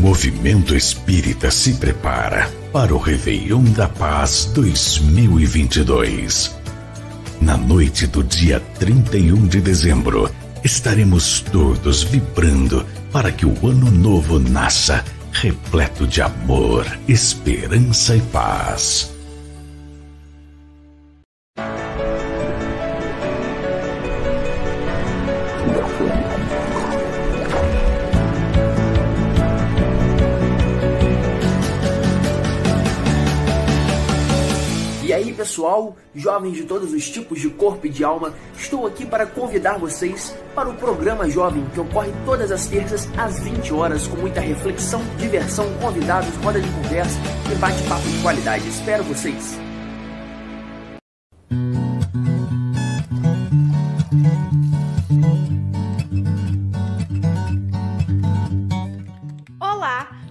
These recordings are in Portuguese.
movimento espírita se prepara para o Réveillon da Paz 2022. Na noite do dia 31 de dezembro, estaremos todos vibrando para que o ano novo nasça repleto de amor, esperança e paz. Jovens de todos os tipos de corpo e de alma, estou aqui para convidar vocês para o programa Jovem que ocorre todas as terças às 20 horas com muita reflexão, diversão, convidados, roda de conversa e bate-papo de qualidade. Espero vocês.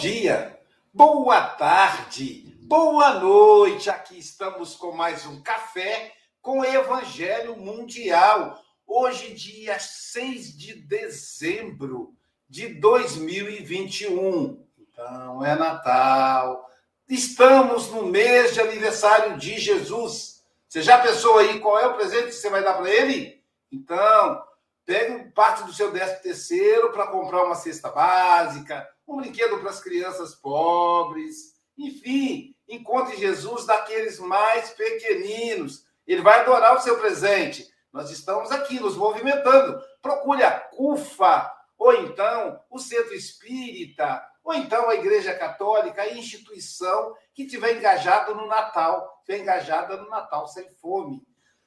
dia, boa tarde, boa noite. Aqui estamos com mais um café com Evangelho Mundial. Hoje, dia 6 de dezembro de 2021. Então, é Natal. Estamos no mês de aniversário de Jesus. Você já pensou aí qual é o presente que você vai dar para ele? Então, pegue parte do seu décimo terceiro para comprar uma cesta básica, um brinquedo para as crianças pobres, enfim, encontre Jesus daqueles mais pequeninos. Ele vai adorar o seu presente. Nós estamos aqui nos movimentando. Procure a CUFA, ou então o Centro Espírita, ou então a Igreja Católica, a instituição que tiver engajado no Natal, estiver engajada no Natal sem fome.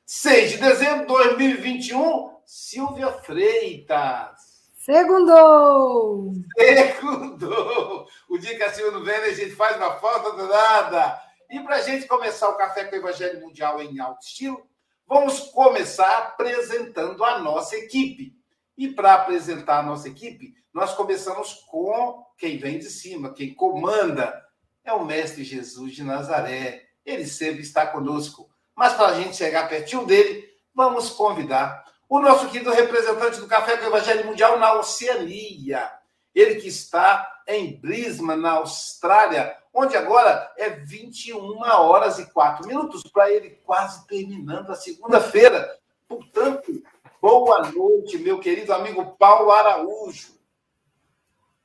6 de dezembro de 2021, Silvia Freitas. Segundou! Segundou! O dia que a Silvia não vem, a gente faz uma falta do nada. E para a gente começar o Café com o Evangelho Mundial em alto estilo, vamos começar apresentando a nossa equipe. E para apresentar a nossa equipe, nós começamos com quem vem de cima, quem comanda. É o Mestre Jesus de Nazaré. Ele sempre está conosco. Mas para a gente chegar pertinho dele, vamos convidar o nosso querido representante do Café com o Evangelho Mundial na Oceania. Ele que está em Brisbane, na Austrália, onde agora é 21 horas e 4 minutos, para ele quase terminando a segunda-feira. Portanto, boa noite, meu querido amigo Paulo Araújo.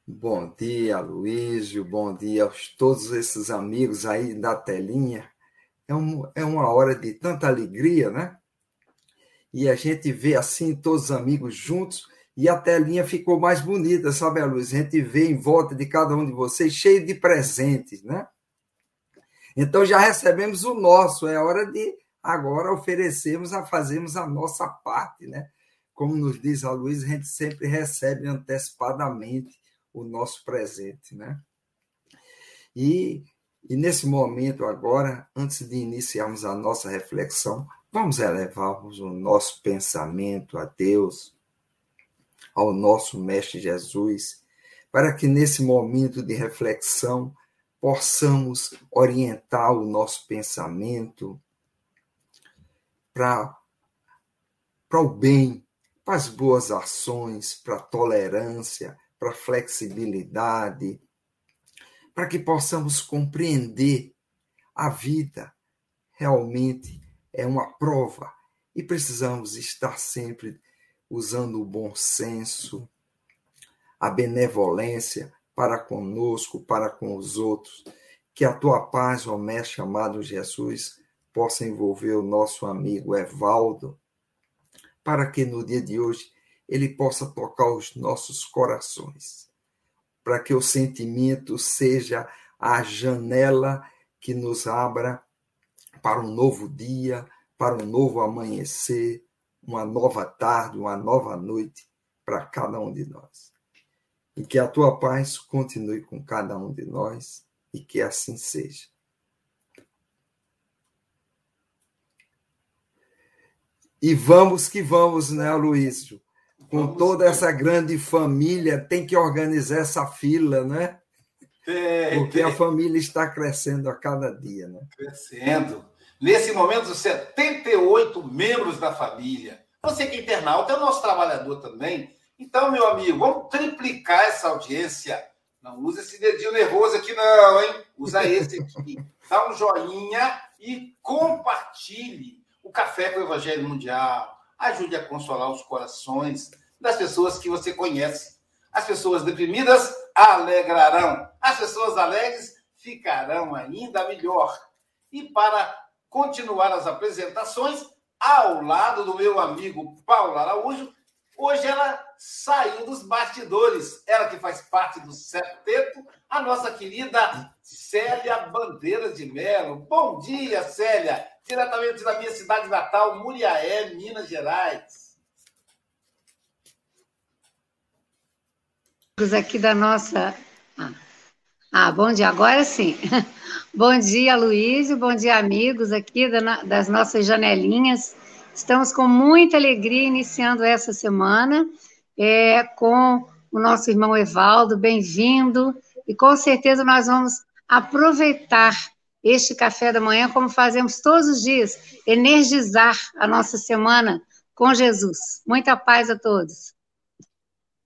Bom dia, Luísio. Bom dia a todos esses amigos aí da telinha. É, um, é uma hora de tanta alegria, né? E a gente vê assim todos os amigos juntos e a telinha ficou mais bonita, sabe, a luz? A gente vê em volta de cada um de vocês cheio de presentes, né? Então já recebemos o nosso, é hora de agora oferecermos a fazermos a nossa parte, né? Como nos diz a Luiz, a gente sempre recebe antecipadamente o nosso presente, né? E, e nesse momento agora, antes de iniciarmos a nossa reflexão, Vamos elevarmos o nosso pensamento a Deus, ao nosso Mestre Jesus, para que nesse momento de reflexão possamos orientar o nosso pensamento para o bem, para as boas ações, para a tolerância, para a flexibilidade, para que possamos compreender a vida realmente é uma prova e precisamos estar sempre usando o bom senso, a benevolência para conosco, para com os outros. Que a tua paz, ó Mestre amado Jesus, possa envolver o nosso amigo Evaldo, para que no dia de hoje ele possa tocar os nossos corações, para que o sentimento seja a janela que nos abra para um novo dia, para um novo amanhecer, uma nova tarde, uma nova noite para cada um de nós. E que a tua paz continue com cada um de nós e que assim seja. E vamos que vamos, né, Luísio? Com toda essa grande família, tem que organizar essa fila, né? Tem, Porque tem. a família está crescendo a cada dia, né? Crescendo. Nesse momento, 78 membros da família. Você que é internauta, é o nosso trabalhador também. Então, meu amigo, vamos triplicar essa audiência. Não usa esse dedinho nervoso aqui, não, hein? Usa esse aqui. Dá um joinha e compartilhe o Café com o Evangelho Mundial. Ajude a consolar os corações das pessoas que você conhece. As pessoas deprimidas alegrarão. As pessoas alegres ficarão ainda melhor. E para continuar as apresentações ao lado do meu amigo Paulo Araújo. Hoje ela saiu dos bastidores, ela que faz parte do septeto, a nossa querida Célia Bandeira de Melo. Bom dia, Célia, diretamente da minha cidade natal, Muriaé, Minas Gerais. Aqui da nossa. Ah, bom dia, agora sim. Bom dia, Luiz, bom dia, amigos aqui das nossas janelinhas. Estamos com muita alegria iniciando essa semana é, com o nosso irmão Evaldo, bem-vindo, e com certeza nós vamos aproveitar este café da manhã, como fazemos todos os dias, energizar a nossa semana com Jesus. Muita paz a todos.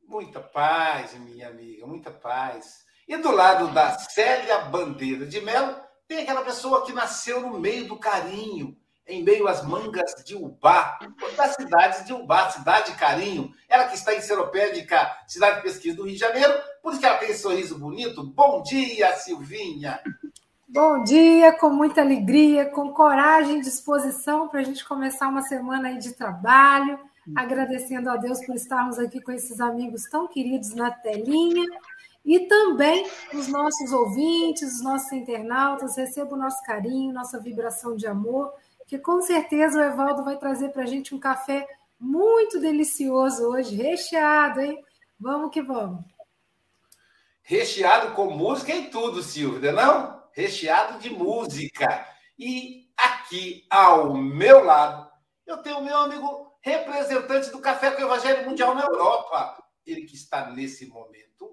Muita paz, minha amiga, muita paz. E do lado da Célia Bandeira de Melo, tem aquela pessoa que nasceu no meio do carinho, em meio às mangas de Ubá, da cidade de Ubá, cidade de carinho. Ela que está em Seropédica, cidade de pesquisa do Rio de Janeiro, por isso que ela tem esse sorriso bonito. Bom dia, Silvinha! Bom dia, com muita alegria, com coragem e disposição para a gente começar uma semana aí de trabalho, agradecendo a Deus por estarmos aqui com esses amigos tão queridos na telinha e também os nossos ouvintes, os nossos internautas, recebam o nosso carinho, nossa vibração de amor, que com certeza o Evaldo vai trazer para a gente um café muito delicioso hoje, recheado, hein? Vamos que vamos. Recheado com música e tudo, Silvia, não? Recheado de música. E aqui ao meu lado, eu tenho o meu amigo representante do Café com o Evangelho Mundial na Europa. Ele que está nesse momento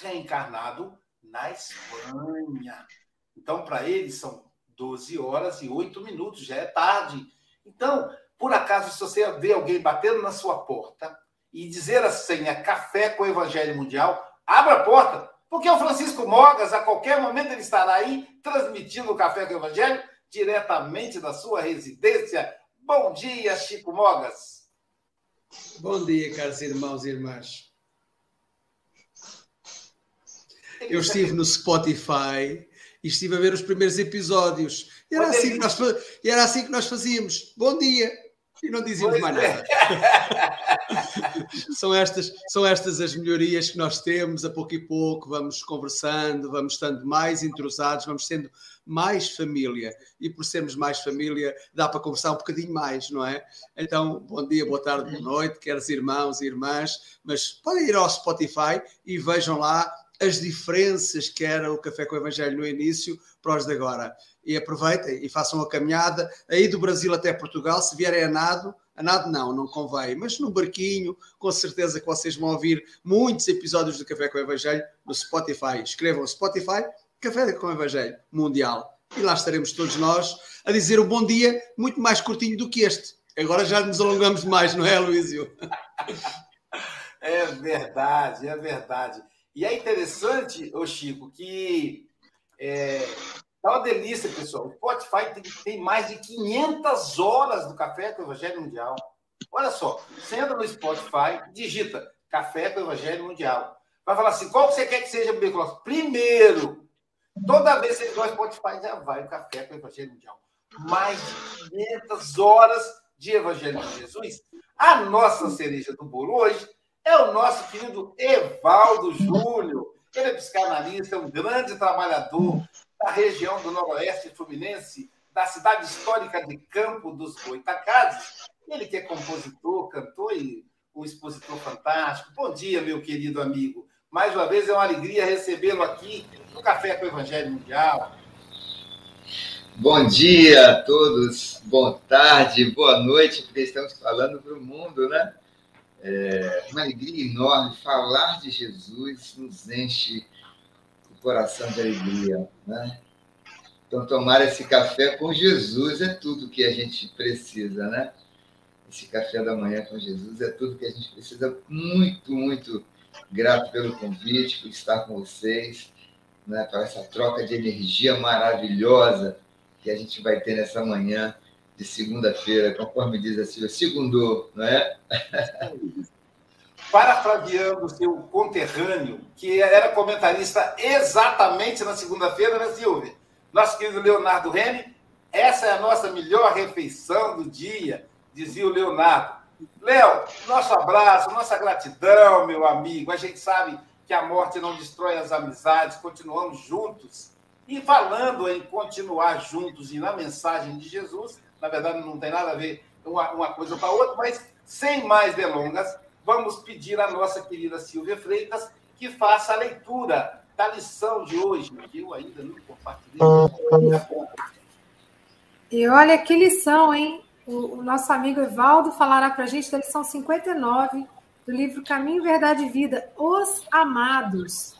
reencarnado na Espanha. Então, para ele, são 12 horas e 8 minutos, já é tarde. Então, por acaso, se você vê alguém batendo na sua porta e dizer a senha Café com o Evangelho Mundial, abra a porta, porque o Francisco Mogas, a qualquer momento, ele estará aí transmitindo o Café com o Evangelho diretamente da sua residência. Bom dia, Chico Mogas. Bom dia, caros irmãos e irmãs. Eu estive no Spotify e estive a ver os primeiros episódios. E era, assim que, nós, era assim que nós fazíamos. Bom dia! E não dizíamos mais é. nada. são, estas, são estas as melhorias que nós temos, a pouco e pouco, vamos conversando, vamos estando mais entrosados, vamos sendo mais família. E por sermos mais família, dá para conversar um bocadinho mais, não é? Então, bom dia, boa tarde, boa noite, queres irmãos e irmãs, mas podem ir ao Spotify e vejam lá as diferenças que era o Café com o Evangelho no início para os de agora. E aproveitem e façam a caminhada aí do Brasil até Portugal. Se vierem a nado, a nado não, não convém, mas no barquinho, com certeza que vocês vão ouvir muitos episódios do Café com o Evangelho no Spotify. Escrevam Spotify Café com o Evangelho Mundial. E lá estaremos todos nós a dizer um bom dia muito mais curtinho do que este. Agora já nos alongamos mais, não é, Luísio? É verdade, é verdade. E é interessante, ô Chico, que é, tá uma delícia, pessoal. O Spotify tem, tem, mais de 500 horas do Café com o Evangelho Mundial. Olha só, você entra no Spotify, digita Café com o Evangelho Mundial. Vai falar assim, qual que você quer que seja o Primeiro, toda vez que você ligar o Spotify, já vai o Café com o Evangelho Mundial. Mais de 500 horas de Evangelho de Jesus. A nossa cereja do bolo hoje é o nosso querido Evaldo Júnior. Ele é psicanalista, é um grande trabalhador da região do Noroeste Fluminense, da cidade histórica de Campo dos Goitacazes. Ele que é compositor, cantor e um expositor fantástico. Bom dia, meu querido amigo. Mais uma vez é uma alegria recebê-lo aqui no Café com o Evangelho Mundial. Bom dia a todos, boa tarde, boa noite, porque estamos falando para o mundo, né? É uma alegria enorme. Falar de Jesus nos enche o coração de alegria. Né? Então, tomar esse café com Jesus é tudo que a gente precisa, né? Esse café da manhã com Jesus é tudo que a gente precisa. Muito, muito grato pelo convite, por estar com vocês, né? para essa troca de energia maravilhosa que a gente vai ter nessa manhã de segunda-feira, conforme diz a Silvia, segundou, não é? Parafraseando seu conterrâneo, que era comentarista exatamente na segunda-feira, né, Silvia? Nosso querido Leonardo Rene, essa é a nossa melhor refeição do dia, dizia o Leonardo. Léo, nosso abraço, nossa gratidão, meu amigo. A gente sabe que a morte não destrói as amizades, continuamos juntos. E falando em continuar juntos e na mensagem de Jesus, na verdade não tem nada a ver uma, uma coisa com a outra, mas sem mais delongas, vamos pedir à nossa querida Silvia Freitas que faça a leitura da lição de hoje, que eu ainda não compartilhei. E olha que lição, hein? O, o nosso amigo Evaldo falará para a gente da lição 59 do livro Caminho, Verdade e Vida, Os Amados.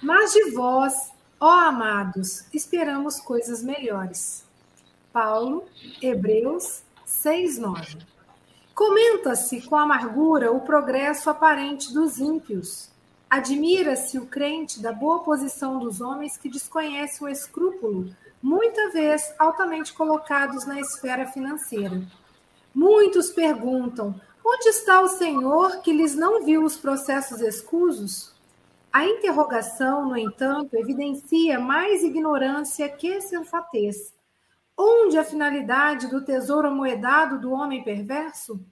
Mas de vós, ó amados, esperamos coisas melhores. Paulo, Hebreus 6:9. Comenta-se com amargura o progresso aparente dos ímpios. Admira-se o crente da boa posição dos homens que desconhecem o escrúpulo, muita vez altamente colocados na esfera financeira. Muitos perguntam: onde está o Senhor que lhes não viu os processos escusos? A interrogação, no entanto, evidencia mais ignorância que sensatez Onde a finalidade do tesouro amoedado do homem perverso?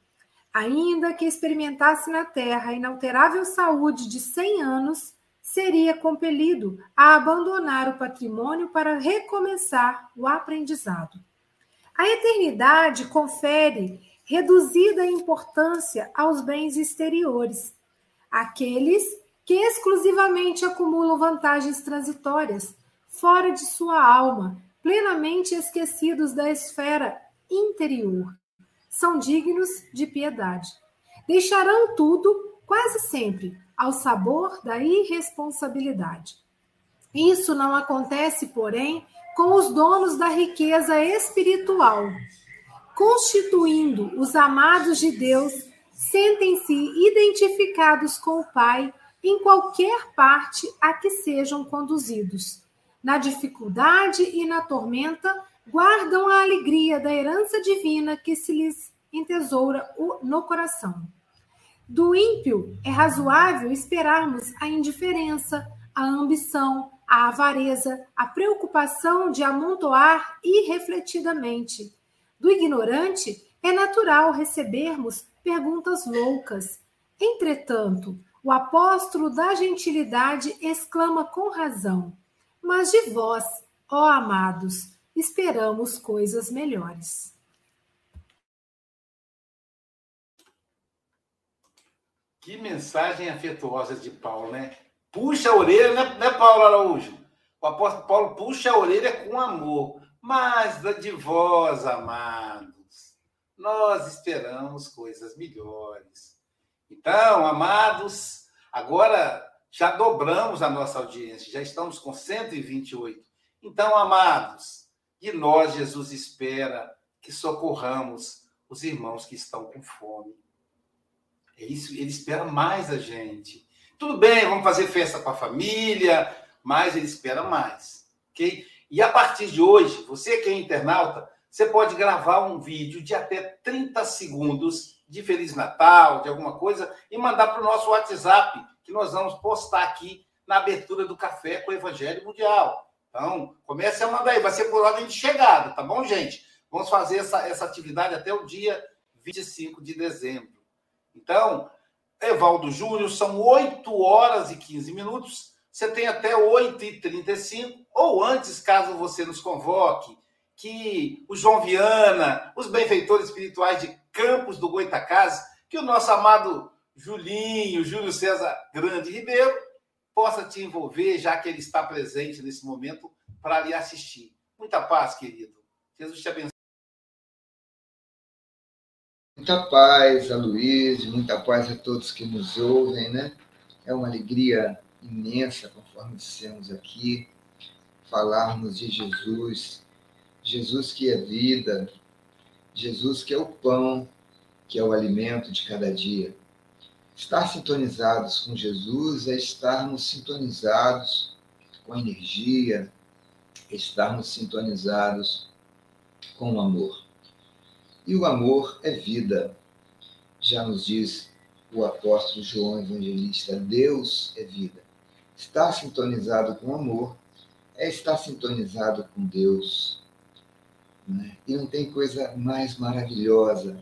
Ainda que experimentasse na terra a inalterável saúde de cem anos, seria compelido a abandonar o patrimônio para recomeçar o aprendizado. A eternidade confere reduzida importância aos bens exteriores, aqueles que exclusivamente acumulam vantagens transitórias fora de sua alma plenamente esquecidos da esfera interior. São dignos de piedade. Deixarão tudo, quase sempre, ao sabor da irresponsabilidade. Isso não acontece, porém, com os donos da riqueza espiritual. Constituindo os amados de Deus, sentem-se identificados com o Pai em qualquer parte a que sejam conduzidos na dificuldade e na tormenta, guardam a alegria da herança divina que se lhes entesoura no coração. Do ímpio é razoável esperarmos a indiferença, a ambição, a avareza, a preocupação de amontoar irrefletidamente. Do ignorante é natural recebermos perguntas loucas. Entretanto, o apóstolo da gentilidade exclama com razão: mas de vós, ó amados, esperamos coisas melhores. Que mensagem afetuosa de Paulo, né? Puxa a orelha, né, né Paulo Araújo? O apóstolo Paulo puxa a orelha com amor. Mas de vós, amados, nós esperamos coisas melhores. Então, amados, agora já dobramos a nossa audiência, já estamos com 128. Então, amados, de nós Jesus espera que socorramos os irmãos que estão com fome. É isso, ele espera mais a gente. Tudo bem, vamos fazer festa com a família, mas ele espera mais, ok? E a partir de hoje, você que é internauta, você pode gravar um vídeo de até 30 segundos de Feliz Natal, de alguma coisa, e mandar para o nosso WhatsApp, que nós vamos postar aqui na abertura do Café com o Evangelho Mundial. Então, comece a mandar aí, vai ser por ordem de chegada, tá bom, gente? Vamos fazer essa, essa atividade até o dia 25 de dezembro. Então, Evaldo Júnior, são 8 horas e 15 minutos. Você tem até 8h35, ou antes, caso você nos convoque, que o João Viana, os benfeitores espirituais de Campos do Goitacazes, que o nosso amado Julinho, Júlio César Grande Ribeiro, possa te envolver, já que ele está presente nesse momento, para lhe assistir. Muita paz, querido. Jesus te abençoe. Muita paz a Luiz, muita paz a todos que nos ouvem, né? É uma alegria imensa, conforme dissemos aqui, falarmos de Jesus, Jesus que é vida, Jesus que é o pão, que é o alimento de cada dia. Estar sintonizados com Jesus é estarmos sintonizados com energia, estarmos sintonizados com o amor. E o amor é vida. Já nos diz o apóstolo João Evangelista: Deus é vida. Estar sintonizado com o amor é estar sintonizado com Deus. Né? E não tem coisa mais maravilhosa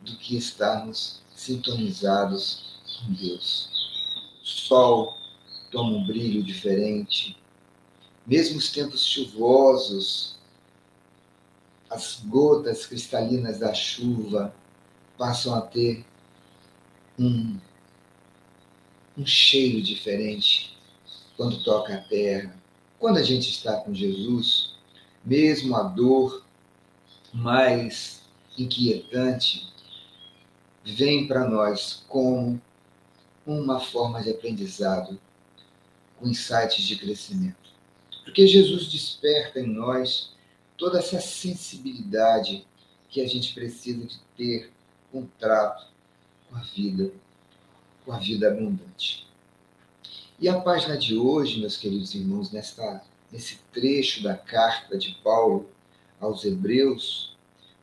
do que estarmos sintonizados com Deus. O sol toma um brilho diferente. Mesmo os tempos chuvosos, as gotas cristalinas da chuva passam a ter um, um cheiro diferente quando toca a terra. Quando a gente está com Jesus, mesmo a dor mais inquietante vem para nós como uma forma de aprendizado, com insights de crescimento. Porque Jesus desperta em nós toda essa sensibilidade que a gente precisa de ter um trato com a vida, com a vida abundante. E a página de hoje, meus queridos irmãos, nesta, nesse trecho da carta de Paulo aos Hebreus,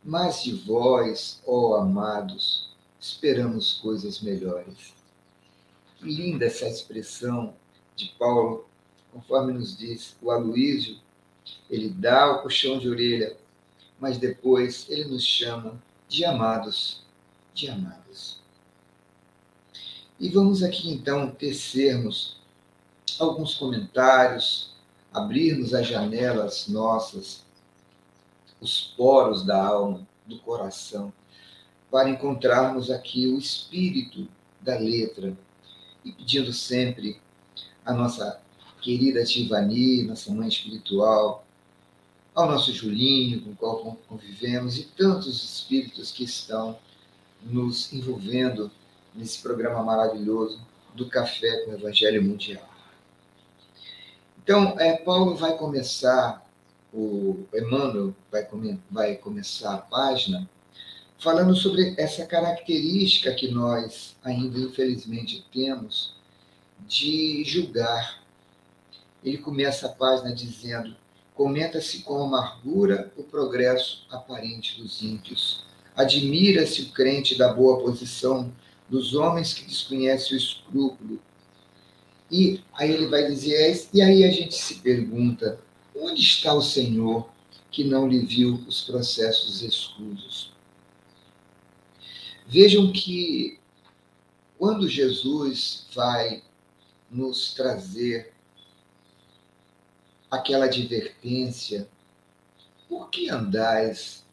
mas de vós, ó amados, esperamos coisas melhores. Linda essa expressão de Paulo, conforme nos diz o Aloísio, ele dá o puxão de orelha, mas depois ele nos chama de amados, de amadas. E vamos aqui então tecermos alguns comentários, abrirmos as janelas nossas, os poros da alma, do coração, para encontrarmos aqui o espírito da letra e pedindo sempre a nossa querida Tivani, nossa mãe espiritual, ao nosso Julinho, com o qual convivemos, e tantos espíritos que estão nos envolvendo nesse programa maravilhoso do Café com o Evangelho Mundial. Então, é, Paulo vai começar, o Emmanuel vai, come, vai começar a página falando sobre essa característica que nós ainda infelizmente temos de julgar. Ele começa a página dizendo: comenta-se com amargura o progresso aparente dos ímpios. Admira-se o crente da boa posição dos homens que desconhecem o escrúpulo. E aí ele vai dizer, e aí a gente se pergunta, onde está o Senhor que não lhe viu os processos escusos? Vejam que quando Jesus vai nos trazer aquela advertência, por que andais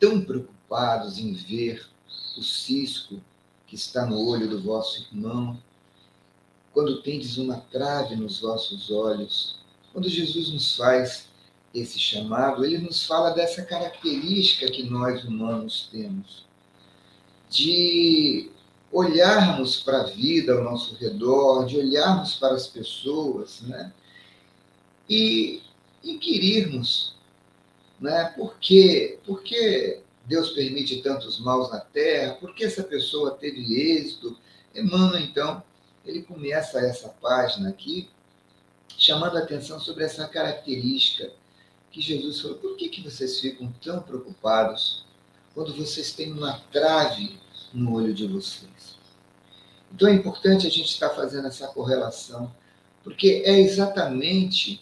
tão preocupados em ver o cisco que está no olho do vosso irmão, quando tendes uma trave nos vossos olhos? Quando Jesus nos faz esse chamado, ele nos fala dessa característica que nós humanos temos de olharmos para a vida ao nosso redor, de olharmos para as pessoas, né? E inquirirmos, né? Por quê? Por que Deus permite tantos maus na terra? Por que essa pessoa teve êxito? Emmanuel, então, ele começa essa página aqui chamando a atenção sobre essa característica que Jesus falou: por que, que vocês ficam tão preocupados quando vocês têm uma trave no olho de vocês? Então é importante a gente estar fazendo essa correlação, porque é exatamente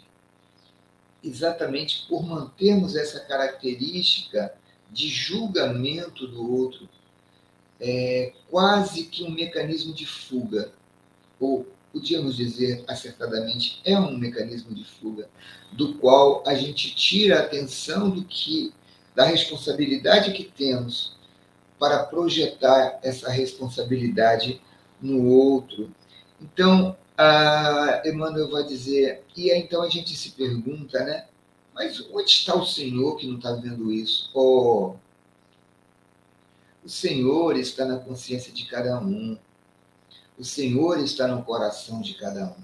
exatamente por mantermos essa característica de julgamento do outro, é quase que um mecanismo de fuga, ou podíamos dizer acertadamente, é um mecanismo de fuga, do qual a gente tira a atenção do que da responsabilidade que temos para projetar essa responsabilidade no outro. Então, a Emmanuel vai dizer, e aí, então a gente se pergunta, né? Mas onde está o Senhor que não está vendo isso? Oh, o Senhor está na consciência de cada um. O Senhor está no coração de cada um.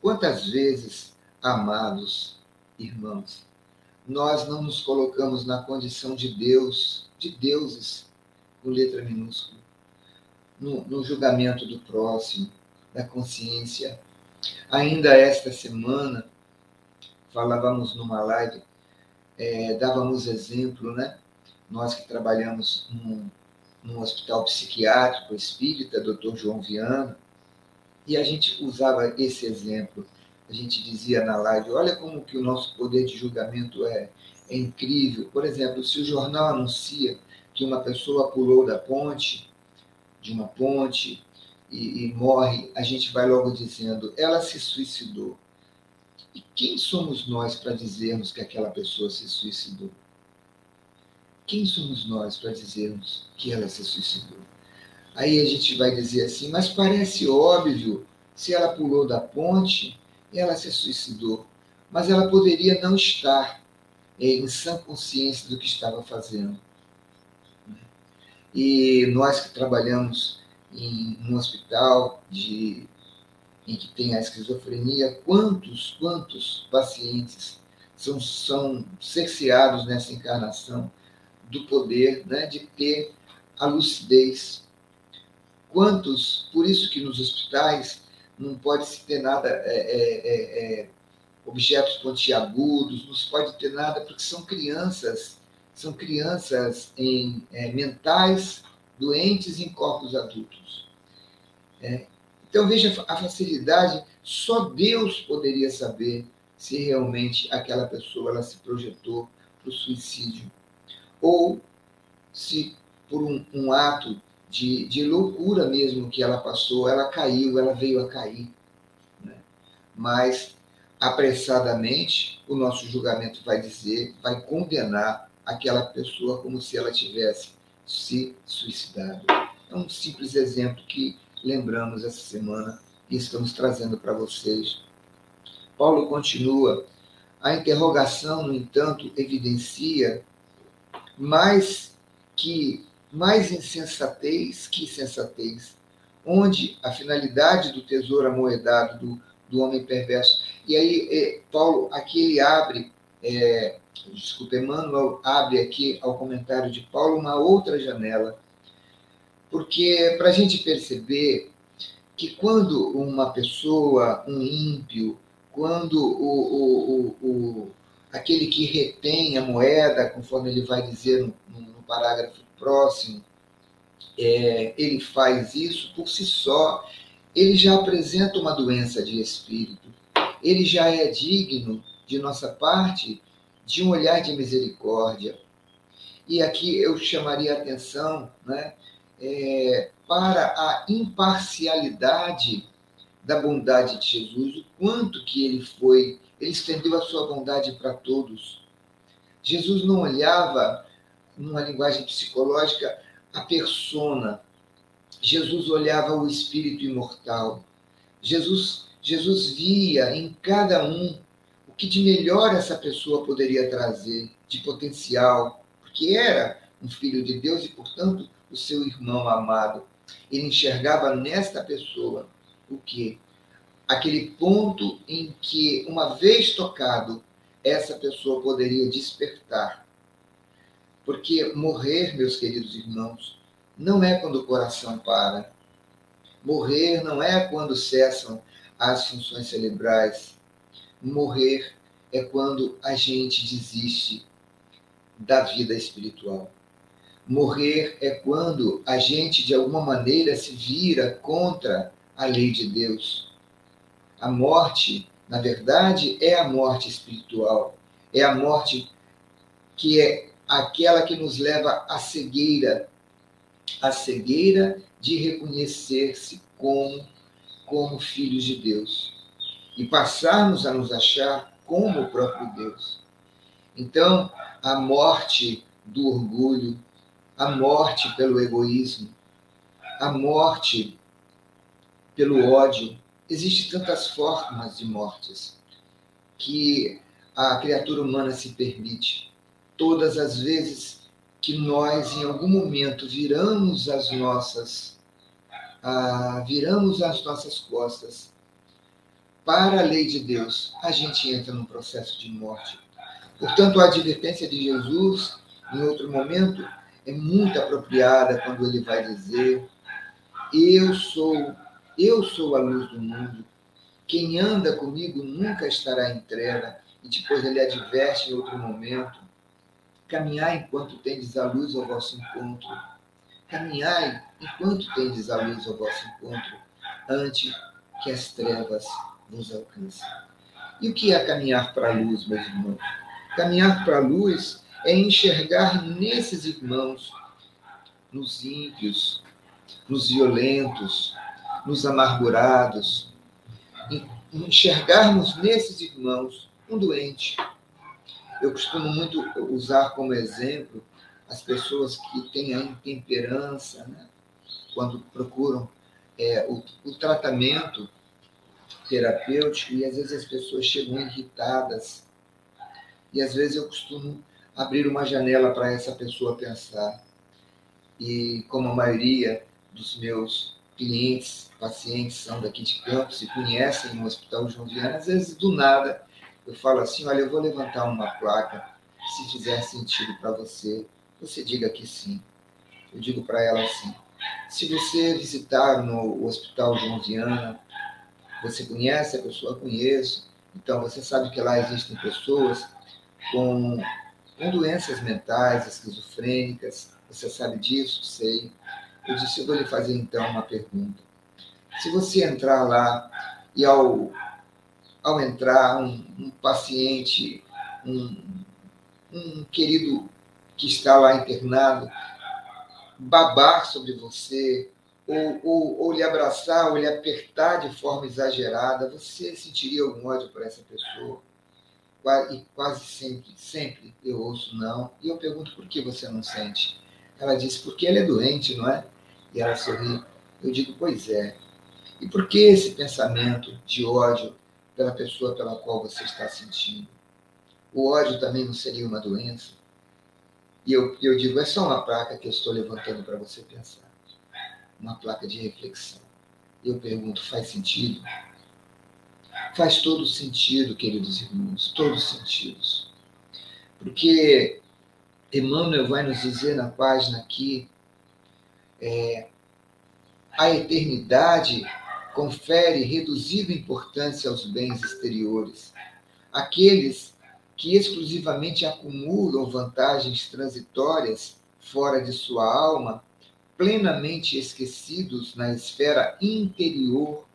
Quantas vezes, amados irmãos, nós não nos colocamos na condição de Deus, de deuses, com letra minúscula, no, no julgamento do próximo, da consciência. Ainda esta semana, falávamos numa live, é, dávamos exemplo, né? Nós que trabalhamos num, num hospital psiquiátrico espírita, Dr. João Viana, e a gente usava esse exemplo. A gente dizia na live, olha como que o nosso poder de julgamento é, é incrível. Por exemplo, se o jornal anuncia que uma pessoa pulou da ponte, de uma ponte, e, e morre, a gente vai logo dizendo, ela se suicidou. E quem somos nós para dizermos que aquela pessoa se suicidou? Quem somos nós para dizermos que ela se suicidou? Aí a gente vai dizer assim, mas parece óbvio, se ela pulou da ponte, ela se suicidou. Mas ela poderia não estar em sã consciência do que estava fazendo. E nós que trabalhamos em um hospital de, em que tem a esquizofrenia, quantos, quantos pacientes são, são cerceados nessa encarnação do poder né, de ter a lucidez. Quantos, por isso que nos hospitais não pode se ter nada, é, é, é, é, objetos pontiagudos, não se pode ter nada, porque são crianças, são crianças em é, mentais doentes em corpos adultos. Então veja a facilidade, só Deus poderia saber se realmente aquela pessoa ela se projetou para o suicídio ou se por um, um ato de, de, loucura mesmo que ela passou, ela caiu, ela veio a cair. Né? Mas, apressadamente, o nosso julgamento vai dizer, vai condenar aquela pessoa como se ela tivesse se suicidado. É um simples exemplo que lembramos essa semana e estamos trazendo para vocês. Paulo continua. A interrogação, no entanto, evidencia mais que mais insensatez que sensatez, onde a finalidade do tesouro amoedado do, do homem perverso. E aí, é, Paulo, aqui ele abre, é, desculpa, Emmanuel abre aqui ao comentário de Paulo uma outra janela, porque para a gente perceber que quando uma pessoa, um ímpio, quando o, o, o, o aquele que retém a moeda, conforme ele vai dizer no, no parágrafo próximo, é, ele faz isso por si só, ele já apresenta uma doença de espírito, ele já é digno, de nossa parte, de um olhar de misericórdia. E aqui eu chamaria a atenção né, é, para a imparcialidade da bondade de Jesus, o quanto que ele foi ele estendeu a sua bondade para todos. Jesus não olhava, numa linguagem psicológica, a persona. Jesus olhava o espírito imortal. Jesus, Jesus via em cada um o que de melhor essa pessoa poderia trazer, de potencial, porque era um filho de Deus e, portanto, o seu irmão amado. Ele enxergava nesta pessoa o que? Aquele ponto em que, uma vez tocado, essa pessoa poderia despertar. Porque morrer, meus queridos irmãos, não é quando o coração para. Morrer não é quando cessam as funções cerebrais. Morrer é quando a gente desiste da vida espiritual. Morrer é quando a gente, de alguma maneira, se vira contra a lei de Deus. A morte, na verdade, é a morte espiritual. É a morte que é aquela que nos leva à cegueira a cegueira de reconhecer-se como, como filhos de Deus e passarmos a nos achar como o próprio Deus. Então, a morte do orgulho, a morte pelo egoísmo, a morte pelo ódio. Existem tantas formas de mortes que a criatura humana se permite. Todas as vezes que nós, em algum momento, viramos as nossas, ah, viramos as nossas costas para a lei de Deus, a gente entra num processo de morte. Portanto, a advertência de Jesus, em outro momento, é muito apropriada quando ele vai dizer: Eu sou, eu sou a luz do mundo. Quem anda comigo nunca estará em treva. E depois ele adverte em outro momento: Caminhai enquanto tendes a luz ao vosso encontro. Caminhai enquanto tendes a luz ao vosso encontro, antes que as trevas vos alcancem. E o que é caminhar para a luz, meus irmãos? Caminhar para a luz é enxergar nesses irmãos, nos ímpios, nos violentos, nos amargurados, enxergarmos nesses irmãos um doente. Eu costumo muito usar como exemplo as pessoas que têm a intemperança, né? quando procuram é, o, o tratamento terapêutico e às vezes as pessoas chegam irritadas e às vezes eu costumo abrir uma janela para essa pessoa pensar. E como a maioria dos meus clientes, pacientes são daqui de Campos e conhecem o Hospital João Viana, às vezes do nada eu falo assim, olha, eu vou levantar uma placa, se fizer sentido para você, você diga que sim. Eu digo para ela assim, se você visitar no Hospital João Viana, você conhece a pessoa? Conheço. Então, você sabe que lá existem pessoas com, com doenças mentais, esquizofrênicas. Você sabe disso? Sei. Eu disse, eu vou lhe fazer então uma pergunta. Se você entrar lá e ao, ao entrar um, um paciente, um, um querido que está lá internado, babar sobre você, ou, ou, ou lhe abraçar, ou lhe apertar de forma exagerada, você sentiria algum ódio por essa pessoa? E quase sempre, sempre eu ouço não. E eu pergunto por que você não sente? Ela disse, porque ele é doente, não é? E ela sorri. Eu digo, pois é. E por que esse pensamento de ódio pela pessoa pela qual você está sentindo? O ódio também não seria uma doença? E eu, eu digo, é só uma placa que eu estou levantando para você pensar uma placa de reflexão. Eu pergunto, faz sentido? Faz todo sentido, queridos irmãos, todos sentidos. Porque Emmanuel vai nos dizer na página aqui, é, a eternidade confere reduzida importância aos bens exteriores. Aqueles que exclusivamente acumulam vantagens transitórias fora de sua alma plenamente esquecidos na esfera interior,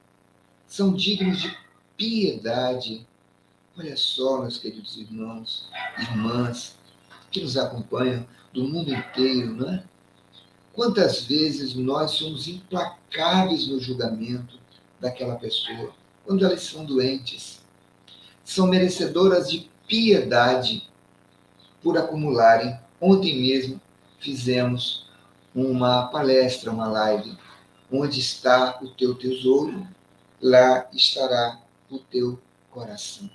são dignos de piedade. Olha só, meus queridos irmãos, irmãs, que nos acompanham do mundo inteiro, não é? Quantas vezes nós somos implacáveis no julgamento daquela pessoa, quando elas são doentes, são merecedoras de piedade por acumularem. Ontem mesmo fizemos uma palestra, uma live. Onde está o teu tesouro, lá estará o teu coração.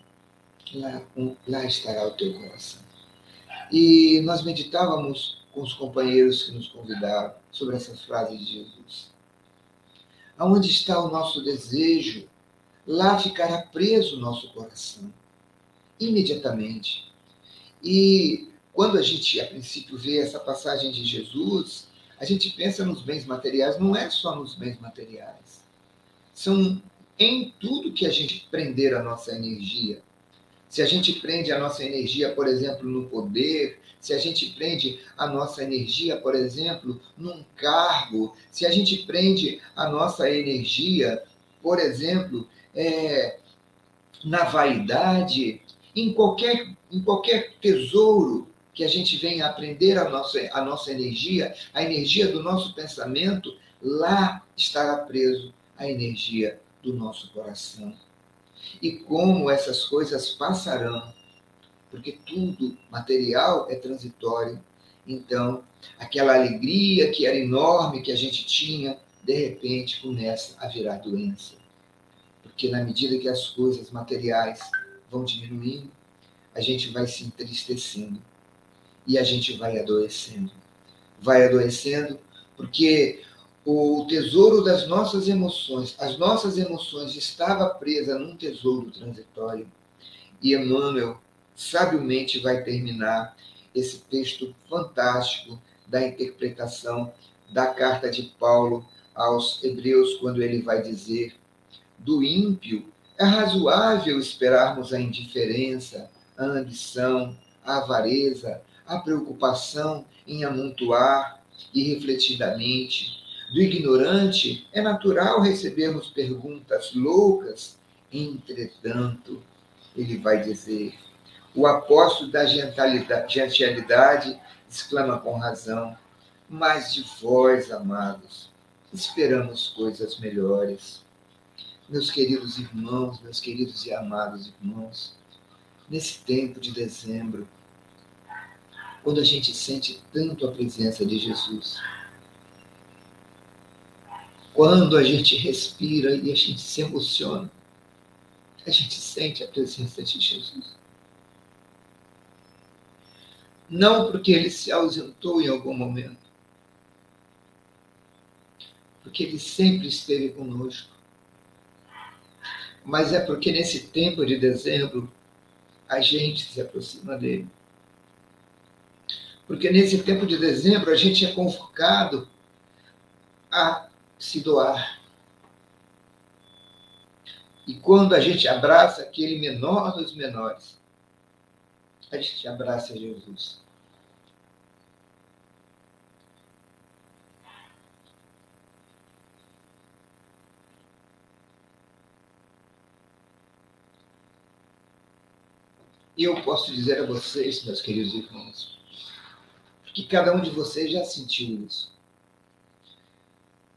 Lá, lá estará o teu coração. E nós meditávamos com os companheiros que nos convidaram sobre essa frase de Jesus. Aonde está o nosso desejo, lá ficará preso o nosso coração, imediatamente. E quando a gente, a princípio, vê essa passagem de Jesus, a gente pensa nos bens materiais, não é só nos bens materiais. São em tudo que a gente prender a nossa energia. Se a gente prende a nossa energia, por exemplo, no poder, se a gente prende a nossa energia, por exemplo, num cargo, se a gente prende a nossa energia, por exemplo, é, na vaidade, em qualquer, em qualquer tesouro que a gente venha aprender a nossa, a nossa energia, a energia do nosso pensamento, lá estará preso a energia do nosso coração. E como essas coisas passarão, porque tudo material é transitório. Então, aquela alegria que era enorme que a gente tinha, de repente começa a virar doença. Porque na medida que as coisas materiais vão diminuindo, a gente vai se entristecendo e a gente vai adoecendo. Vai adoecendo porque o tesouro das nossas emoções, as nossas emoções estava presa num tesouro transitório. E Emmanuel sabiamente vai terminar esse texto fantástico da interpretação da carta de Paulo aos Hebreus, quando ele vai dizer: do ímpio é razoável esperarmos a indiferença, a ambição, a avareza, a preocupação em amontoar irrefletidamente. Do ignorante é natural recebermos perguntas loucas, entretanto, ele vai dizer: o apóstolo da gentialidade exclama com razão, mas de vós, amados, esperamos coisas melhores. Meus queridos irmãos, meus queridos e amados irmãos, nesse tempo de dezembro, quando a gente sente tanto a presença de Jesus, quando a gente respira e a gente se emociona, a gente sente a presença de Jesus. Não porque ele se ausentou em algum momento, porque ele sempre esteve conosco, mas é porque nesse tempo de dezembro a gente se aproxima dele. Porque nesse tempo de dezembro a gente é convocado a se doar. E quando a gente abraça aquele menor dos menores, a gente abraça Jesus. E eu posso dizer a vocês, meus queridos irmãos, que cada um de vocês já sentiu isso.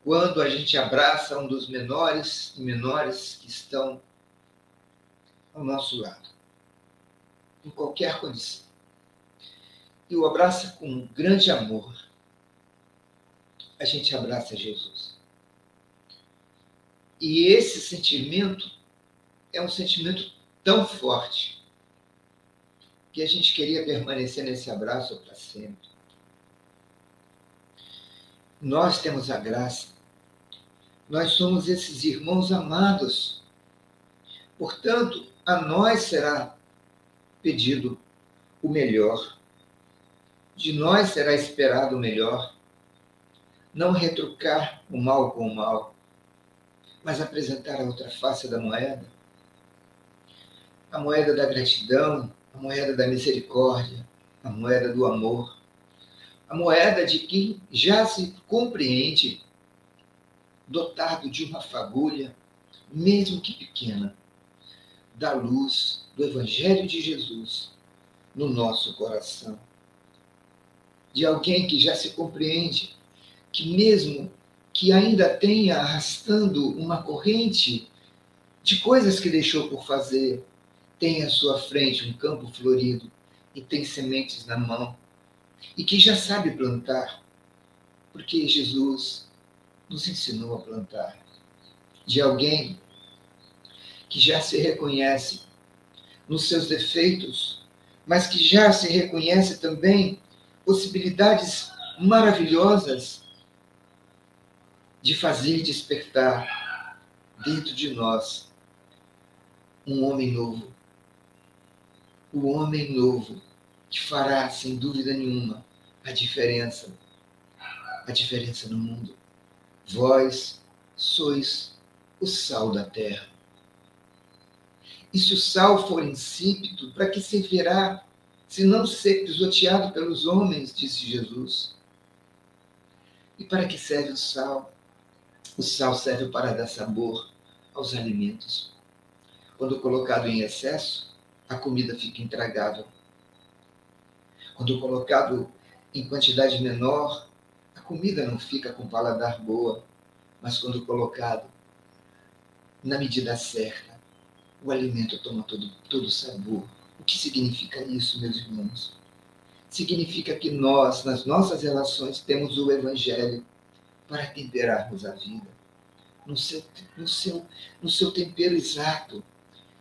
Quando a gente abraça um dos menores e menores que estão ao nosso lado, em qualquer condição, e o abraça com grande amor, a gente abraça Jesus. E esse sentimento é um sentimento tão forte que a gente queria permanecer nesse abraço para sempre. Nós temos a graça. Nós somos esses irmãos amados. Portanto, a nós será pedido o melhor. De nós será esperado o melhor. Não retrucar o mal com o mal, mas apresentar a outra face da moeda. A moeda da gratidão, a moeda da misericórdia, a moeda do amor a moeda de quem já se compreende, dotado de uma fagulha, mesmo que pequena, da luz do Evangelho de Jesus no nosso coração. De alguém que já se compreende, que mesmo que ainda tenha arrastando uma corrente de coisas que deixou por fazer, tem à sua frente um campo florido e tem sementes na mão e que já sabe plantar, porque Jesus nos ensinou a plantar. De alguém que já se reconhece nos seus defeitos, mas que já se reconhece também possibilidades maravilhosas de fazer despertar dentro de nós um homem novo. O homem novo que fará, sem dúvida nenhuma, a diferença. A diferença no mundo. Vós sois o sal da terra. E se o sal for insípido, para que servirá, se não ser pisoteado pelos homens, disse Jesus? E para que serve o sal? O sal serve para dar sabor aos alimentos. Quando colocado em excesso, a comida fica intragável. Quando colocado em quantidade menor, comida não fica com paladar boa, mas quando colocado na medida certa, o alimento toma todo, todo o sabor. O que significa isso, meus irmãos? Significa que nós, nas nossas relações, temos o Evangelho para temperarmos a vida, no seu, no seu, no seu tempero exato,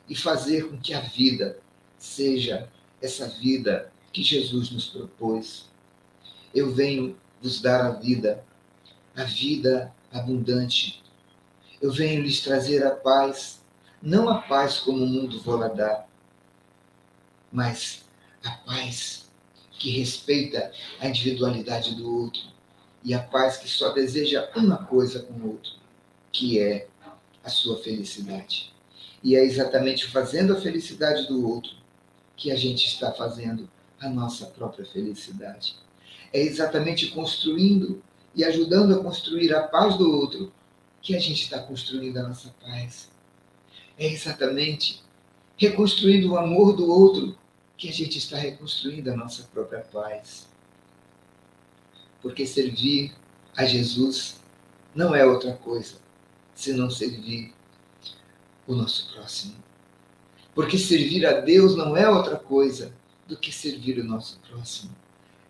e fazer com que a vida seja essa vida que Jesus nos propôs. Eu venho vos dar a vida, a vida abundante. Eu venho lhes trazer a paz, não a paz como o mundo vou dar, mas a paz que respeita a individualidade do outro e a paz que só deseja uma coisa com o outro, que é a sua felicidade. E é exatamente fazendo a felicidade do outro que a gente está fazendo a nossa própria felicidade. É exatamente construindo e ajudando a construir a paz do outro que a gente está construindo a nossa paz. É exatamente reconstruindo o amor do outro que a gente está reconstruindo a nossa própria paz. Porque servir a Jesus não é outra coisa senão servir o nosso próximo. Porque servir a Deus não é outra coisa do que servir o nosso próximo.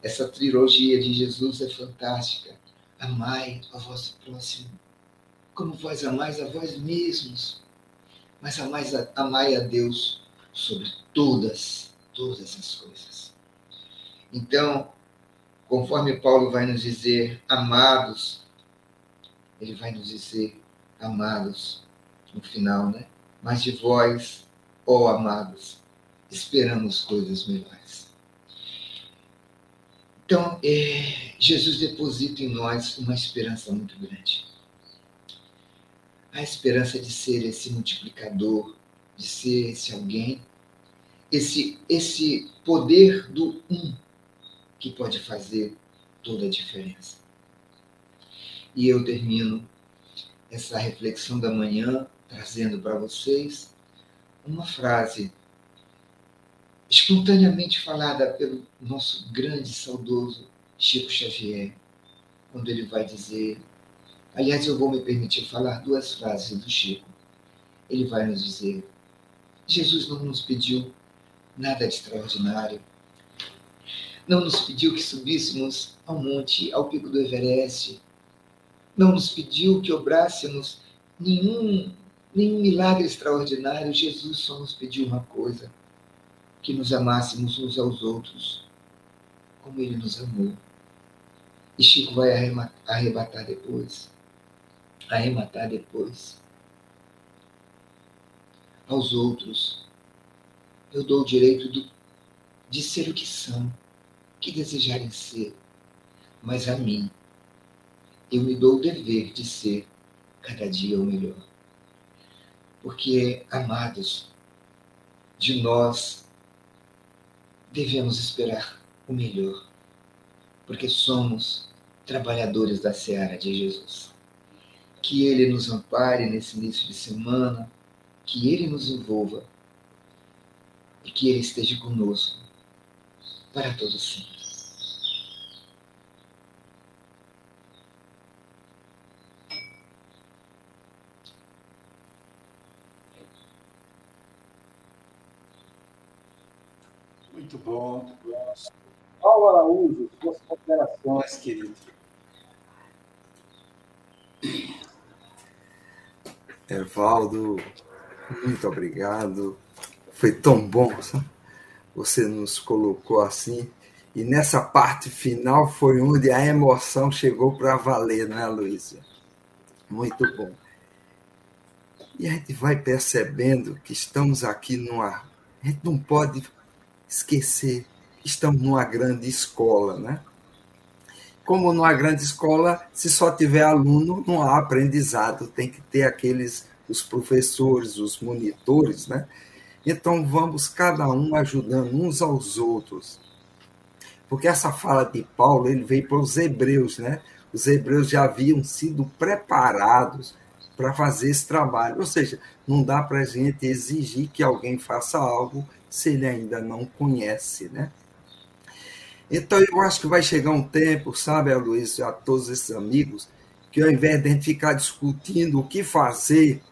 Essa trilogia de Jesus é fantástica. Amai a vosso próximo, como vós amais a vós mesmos. Mas amais a, amai a Deus sobre todas, todas as coisas. Então, conforme Paulo vai nos dizer, amados, ele vai nos dizer, amados, no final, né? Mas de vós, ó amados, esperamos coisas melhores. Então, é, Jesus deposita em nós uma esperança muito grande. A esperança de ser esse multiplicador, de ser esse alguém, esse, esse poder do um que pode fazer toda a diferença. E eu termino essa reflexão da manhã trazendo para vocês uma frase espontaneamente falada pelo nosso grande saudoso Chico Xavier, quando ele vai dizer. Aliás, eu vou me permitir falar duas frases do Chico. Ele vai nos dizer: Jesus não nos pediu nada de extraordinário. Não nos pediu que subíssemos ao monte, ao pico do Everest. Não nos pediu que obrássemos nenhum, nenhum milagre extraordinário. Jesus só nos pediu uma coisa: que nos amássemos uns aos outros, como ele nos amou. E Chico vai arrebatar depois, arrematar depois. Aos outros, eu dou o direito do, de ser o que são, que desejarem ser, mas a mim, eu me dou o dever de ser cada dia o melhor. Porque, amados, de nós devemos esperar o melhor, porque somos trabalhadores da seara de Jesus. Que Ele nos ampare nesse início de semana, que Ele nos envolva e que Ele esteja conosco para todo sempre. Muito bom. Paulo Araújo, suas considerações, querido. Evaldo, muito obrigado. Foi tão bom, sabe? Você nos colocou assim. E nessa parte final foi onde a emoção chegou para valer, não é, Luísa? Muito bom. E a gente vai percebendo que estamos aqui numa. A gente não pode esquecer que estamos numa grande escola, né? Como numa grande escola, se só tiver aluno, não há aprendizado, tem que ter aqueles, os professores, os monitores, né? Então vamos cada um ajudando uns aos outros. Porque essa fala de Paulo, ele veio para os hebreus, né? Os hebreus já haviam sido preparados para fazer esse trabalho. Ou seja, não dá para a gente exigir que alguém faça algo se ele ainda não conhece, né? Então, eu acho que vai chegar um tempo, sabe, Luiz, a todos esses amigos, que ao invés de a gente ficar discutindo o que fazer,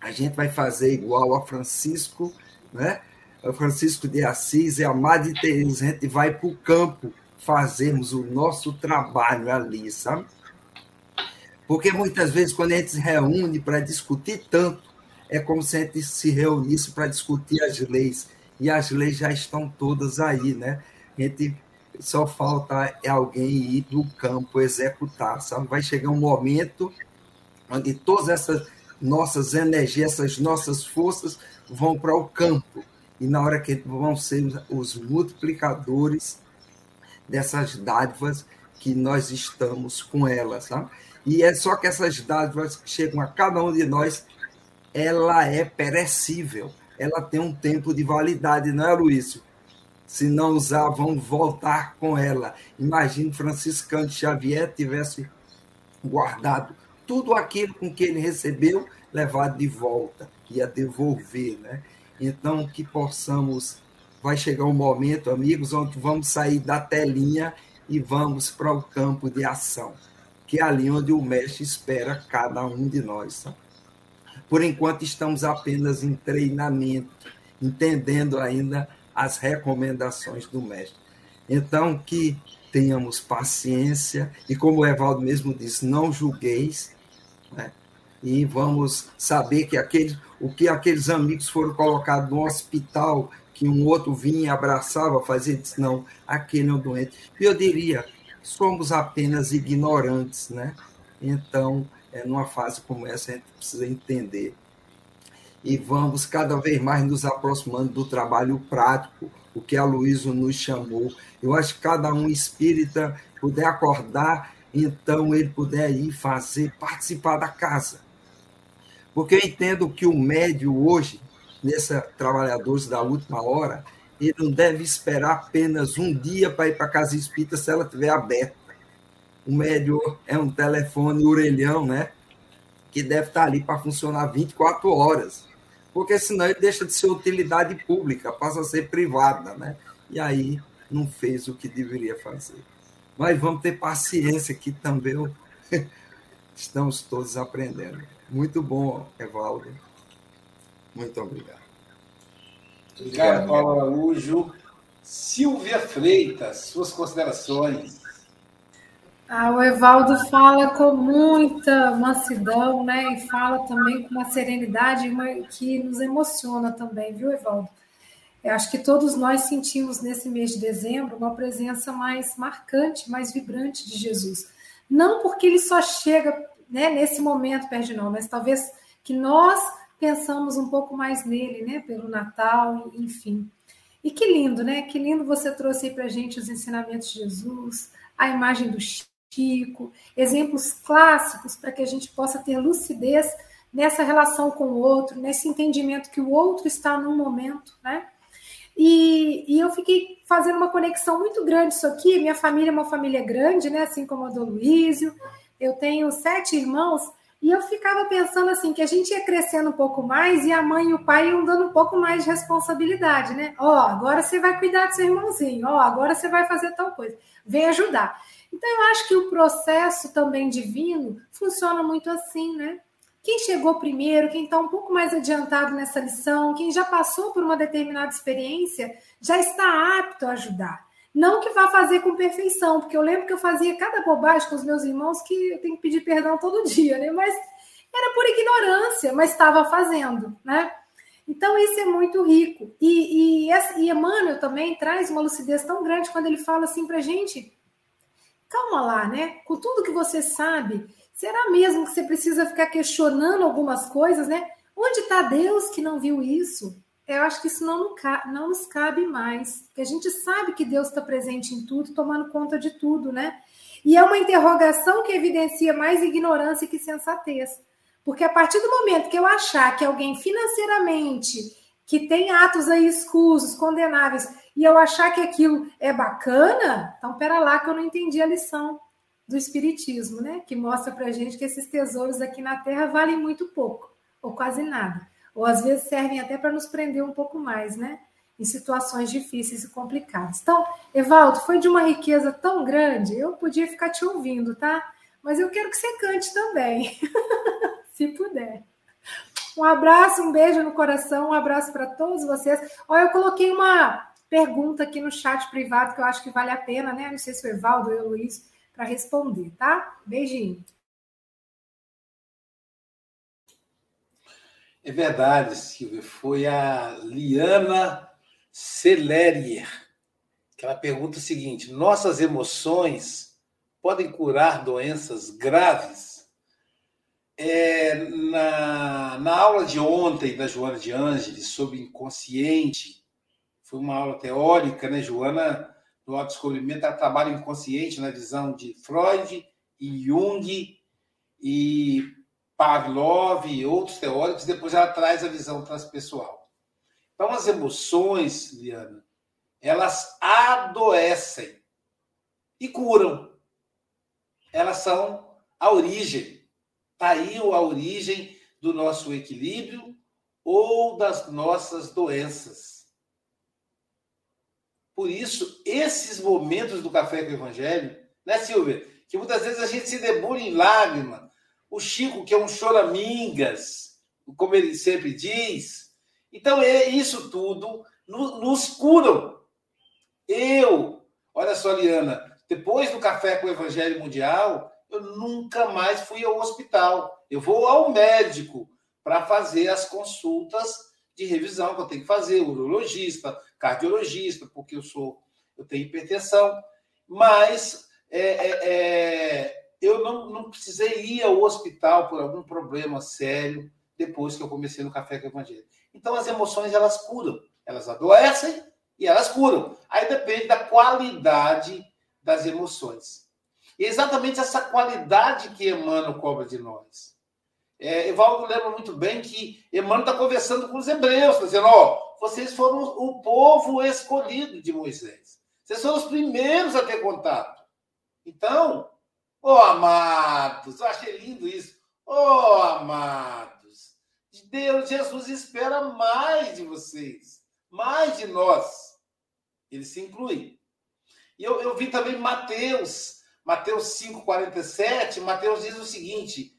a gente vai fazer igual a Francisco, né? A Francisco de Assis e a Madre Teresa, a gente vai para o campo fazermos o nosso trabalho ali, sabe? Porque muitas vezes, quando a gente se reúne para discutir tanto, é como se a gente se reunisse para discutir as leis. E as leis já estão todas aí, né? A gente só falta é alguém ir para o campo executar, sabe? Vai chegar um momento onde todas essas nossas energias, essas nossas forças vão para o campo. E na hora que vão ser os multiplicadores dessas dádivas que nós estamos com elas, sabe? E é só que essas dádivas que chegam a cada um de nós, ela é perecível, ela tem um tempo de validade, não é, Luísio? Se não usar, vão voltar com ela. Imagine Franciscano de Xavier tivesse guardado tudo aquilo com que ele recebeu, levado de volta, ia devolver, né? Então, que possamos. Vai chegar um momento, amigos, onde vamos sair da telinha e vamos para o campo de ação que é ali onde o mestre espera cada um de nós. Tá? Por enquanto, estamos apenas em treinamento, entendendo ainda as recomendações do mestre. Então, que tenhamos paciência e, como o Evaldo mesmo disse, não julgueis, né? e vamos saber que aqueles, o que aqueles amigos foram colocados no hospital, que um outro vinha abraçava, fazia, disse, não, aquele é um doente. E eu diria, somos apenas ignorantes, né? Então, é, numa fase como essa, a gente precisa entender. E vamos cada vez mais nos aproximando do trabalho prático, o que a Luísa nos chamou. Eu acho que cada um espírita puder acordar, então ele puder ir fazer, participar da casa. Porque eu entendo que o médio hoje, nessa Trabalhadores da Última Hora, ele não deve esperar apenas um dia para ir para a casa espírita se ela estiver aberta. O médio é um telefone orelhão, né? Que deve estar ali para funcionar 24 horas. Porque senão ele deixa de ser utilidade pública, passa a ser privada, né? E aí não fez o que deveria fazer. Mas vamos ter paciência que também estamos todos aprendendo. Muito bom, Evaldo. Muito obrigado. Obrigado, Paulo Araújo. Silvia Freitas, suas considerações. Ah, o Evaldo fala com muita mansidão, né? E fala também com uma serenidade que nos emociona também, viu, Evaldo? Eu acho que todos nós sentimos nesse mês de dezembro uma presença mais marcante, mais vibrante de Jesus. Não porque ele só chega né, nesse momento nós, mas talvez que nós pensamos um pouco mais nele, né? Pelo Natal, enfim. E que lindo, né? Que lindo você trouxe aí para gente os ensinamentos de Jesus, a imagem do Exemplos clássicos para que a gente possa ter lucidez nessa relação com o outro, nesse entendimento que o outro está num momento, né? E, e, eu fiquei fazendo uma conexão muito grande isso aqui. Minha família é uma família grande, né? Assim como a do Luísio. Eu tenho sete irmãos e eu ficava pensando assim, que a gente ia crescendo um pouco mais e a mãe e o pai iam dando um pouco mais de responsabilidade, né? Ó, oh, agora você vai cuidar do seu irmãozinho, ó, oh, agora você vai fazer tal coisa, vem ajudar. Então eu acho que o processo também divino funciona muito assim, né? Quem chegou primeiro, quem está um pouco mais adiantado nessa lição, quem já passou por uma determinada experiência, já está apto a ajudar. Não que vá fazer com perfeição, porque eu lembro que eu fazia cada bobagem com os meus irmãos que eu tenho que pedir perdão todo dia, né? Mas era por ignorância, mas estava fazendo, né? Então, isso é muito rico. E, e, e Emmanuel também traz uma lucidez tão grande quando ele fala assim para gente: calma lá, né? Com tudo que você sabe, Será mesmo que você precisa ficar questionando algumas coisas, né? Onde está Deus que não viu isso? Eu acho que isso não, não nos cabe mais. Porque a gente sabe que Deus está presente em tudo, tomando conta de tudo, né? E é uma interrogação que evidencia mais ignorância que sensatez. Porque a partir do momento que eu achar que alguém financeiramente que tem atos aí escusos, condenáveis, e eu achar que aquilo é bacana, então pera lá que eu não entendi a lição do espiritismo, né? Que mostra pra gente que esses tesouros aqui na Terra valem muito pouco, ou quase nada. Ou às vezes servem até para nos prender um pouco mais, né? Em situações difíceis e complicadas. Então, Evaldo, foi de uma riqueza tão grande, eu podia ficar te ouvindo, tá? Mas eu quero que você cante também, se puder. Um abraço, um beijo no coração, um abraço para todos vocês. Olha, eu coloquei uma pergunta aqui no chat privado que eu acho que vale a pena, né? Não sei se o Evaldo ou o Luiz para responder, tá? Beijinho. É verdade, Silvia. Foi a Liana Celerier que ela pergunta o seguinte: nossas emoções podem curar doenças graves? É, na, na aula de ontem da Joana de Ângeles sobre inconsciente, foi uma aula teórica, né? Joana, no autodescobrimento, ela trabalha inconsciente na visão de Freud e Jung e Pavlov e outros teóricos, depois ela traz a visão transpessoal. Então, as emoções, Liana, elas adoecem e curam. Elas são a origem Está aí a origem do nosso equilíbrio ou das nossas doenças. Por isso, esses momentos do Café com o Evangelho, né, Silvia? Que muitas vezes a gente se debulha em lágrima. O Chico, que é um choramingas, como ele sempre diz. Então, é isso tudo nos curam. Eu, olha só, Liana, depois do Café com o Evangelho Mundial, eu nunca mais fui ao hospital. Eu vou ao médico para fazer as consultas de revisão que eu tenho que fazer, urologista, cardiologista, porque eu sou, eu tenho hipertensão, mas é, é, é, eu não, não precisei ir ao hospital por algum problema sério depois que eu comecei no Café com o Evangelho. Então as emoções elas curam, elas adoecem e elas curam. Aí depende da qualidade das emoções. E é exatamente essa qualidade que Emmanuel cobra de nós. É, Evaldo lembra muito bem que Emmanuel está conversando com os hebreus, dizendo: ó, vocês foram o povo escolhido de Moisés. Vocês foram os primeiros a ter contato. Então, ó amados, eu achei lindo isso. Ó amados, Deus, Jesus espera mais de vocês, mais de nós. Ele se inclui. E eu, eu vi também Mateus Mateus 5,47, Mateus diz o seguinte: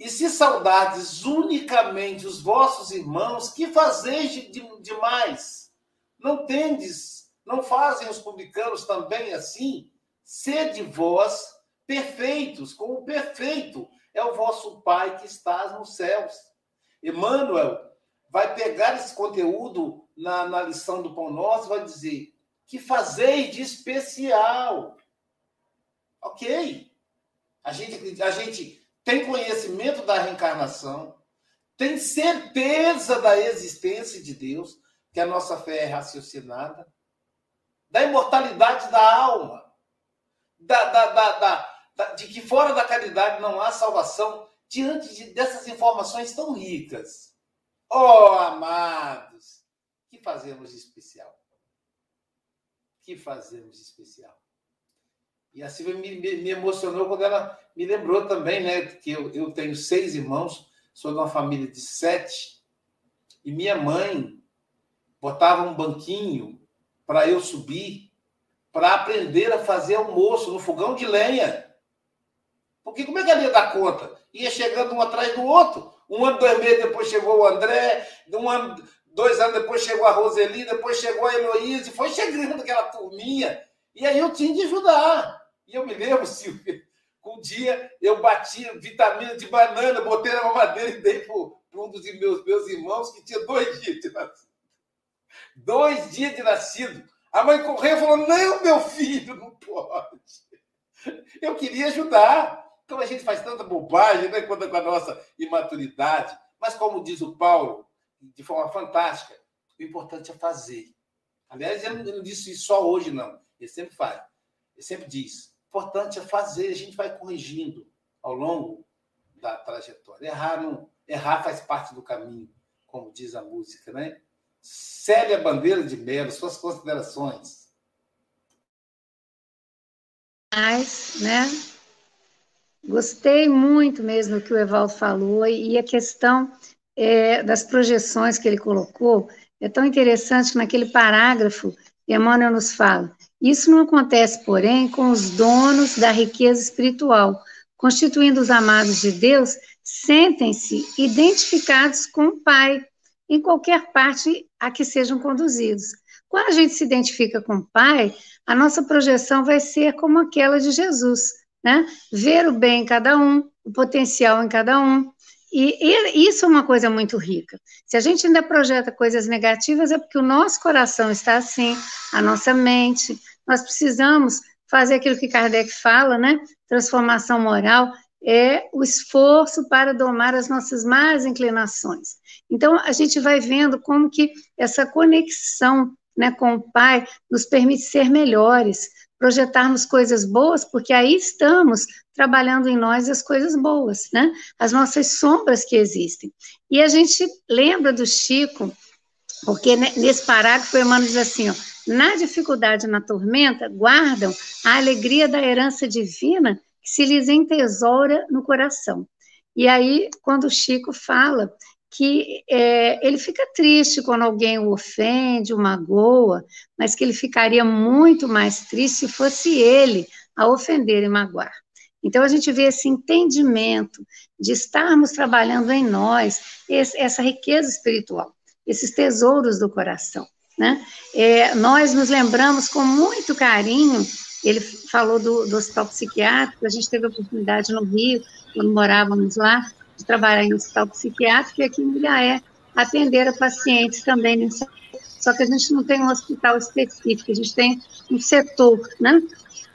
E se saudardes unicamente os vossos irmãos, que fazeis de, demais? Não tendes, não fazem os publicanos também assim? Sede vós perfeitos, como perfeito é o vosso Pai que está nos céus. Emmanuel vai pegar esse conteúdo na, na lição do Pão Nosso vai dizer: que fazeis de especial? Ok. A gente, a gente tem conhecimento da reencarnação, tem certeza da existência de Deus, que a nossa fé é raciocinada, da imortalidade da alma, da, da, da, da, de que fora da caridade não há salvação, diante de, dessas informações tão ricas. Oh, amados, que fazemos de especial? Que fazemos de especial? E a Silvia me, me, me, emocionou quando ela me lembrou também, né? Que eu, eu tenho seis irmãos, sou de uma família de sete, e minha mãe botava um banquinho para eu subir para aprender a fazer almoço no fogão de lenha. Porque como é que ela ia dar conta? Ia chegando um atrás do outro. Um ano, dois meses depois chegou o André, um ano, dois anos depois chegou a Roseli, depois chegou a Heloísa, foi chegando aquela turminha. E aí eu tinha de ajudar. E eu me lembro, Silvia, um dia eu bati vitamina de banana, botei na mamadeira e dei para um dos meus, meus irmãos que tinha dois dias de nascido. Dois dias de nascido. A mãe correu e falou: Não, meu filho, não pode. Eu queria ajudar, Então a gente faz tanta bobagem né, com a nossa imaturidade. Mas, como diz o Paulo, de forma fantástica, o importante é fazer. Aliás, ele não disse isso só hoje, não. Ele sempre faz. Ele sempre diz: importante é fazer, a gente vai corrigindo ao longo da trajetória. Errar, não, errar faz parte do caminho, como diz a música, né? Célia Bandeira de Melo, suas considerações. Mas, né? Gostei muito mesmo do que o Evaldo falou e a questão é, das projeções que ele colocou é tão interessante que naquele parágrafo Emmanuel nos fala isso não acontece, porém, com os donos da riqueza espiritual, constituindo os amados de Deus, sentem-se identificados com o Pai, em qualquer parte a que sejam conduzidos. Quando a gente se identifica com o Pai, a nossa projeção vai ser como aquela de Jesus, né? Ver o bem em cada um, o potencial em cada um. E, e isso é uma coisa muito rica. Se a gente ainda projeta coisas negativas, é porque o nosso coração está assim, a nossa mente. Nós precisamos fazer aquilo que Kardec fala, né? Transformação moral é o esforço para domar as nossas más inclinações. Então, a gente vai vendo como que essa conexão né, com o Pai nos permite ser melhores, projetarmos coisas boas, porque aí estamos trabalhando em nós as coisas boas, né? As nossas sombras que existem. E a gente lembra do Chico, porque nesse parágrafo o Emmanuel diz assim, ó, na dificuldade, na tormenta, guardam a alegria da herança divina que se lhes entesoura no coração. E aí, quando o Chico fala que é, ele fica triste quando alguém o ofende, o magoa, mas que ele ficaria muito mais triste se fosse ele a ofender e magoar. Então, a gente vê esse entendimento de estarmos trabalhando em nós esse, essa riqueza espiritual, esses tesouros do coração. Né? É, nós nos lembramos com muito carinho, ele falou do, do hospital psiquiátrico, a gente teve a oportunidade no Rio, quando morávamos lá, de trabalhar em hospital psiquiátrico, e aqui em Ilhaé, atender a pacientes também nessa só que a gente não tem um hospital específico, a gente tem um setor, né?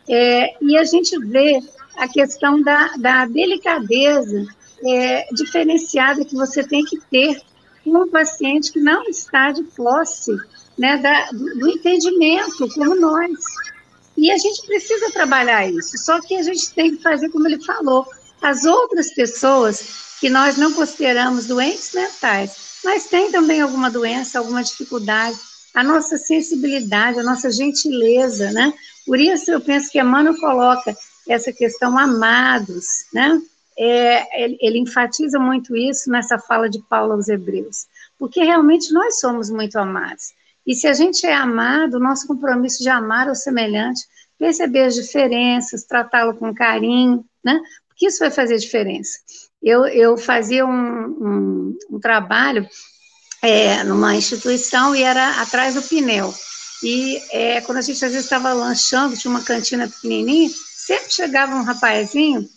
É, e a gente vê a questão da, da delicadeza é, diferenciada que você tem que ter com um paciente que não está de posse né, da, do entendimento, como nós. E a gente precisa trabalhar isso, só que a gente tem que fazer como ele falou. As outras pessoas que nós não consideramos doentes mentais, mas têm também alguma doença, alguma dificuldade, a nossa sensibilidade, a nossa gentileza, né? Por isso eu penso que Emmanuel coloca essa questão amados, né? É, ele, ele enfatiza muito isso nessa fala de Paulo aos Hebreus, porque realmente nós somos muito amados. E se a gente é amado, nosso compromisso de amar o semelhante, perceber as diferenças, tratá-lo com carinho, né? Porque isso vai fazer diferença. Eu, eu fazia um, um, um trabalho é, numa instituição e era atrás do Pinel. E é, quando a gente às vezes estava lanchando, tinha uma cantina pequenininha, sempre chegava um rapazinho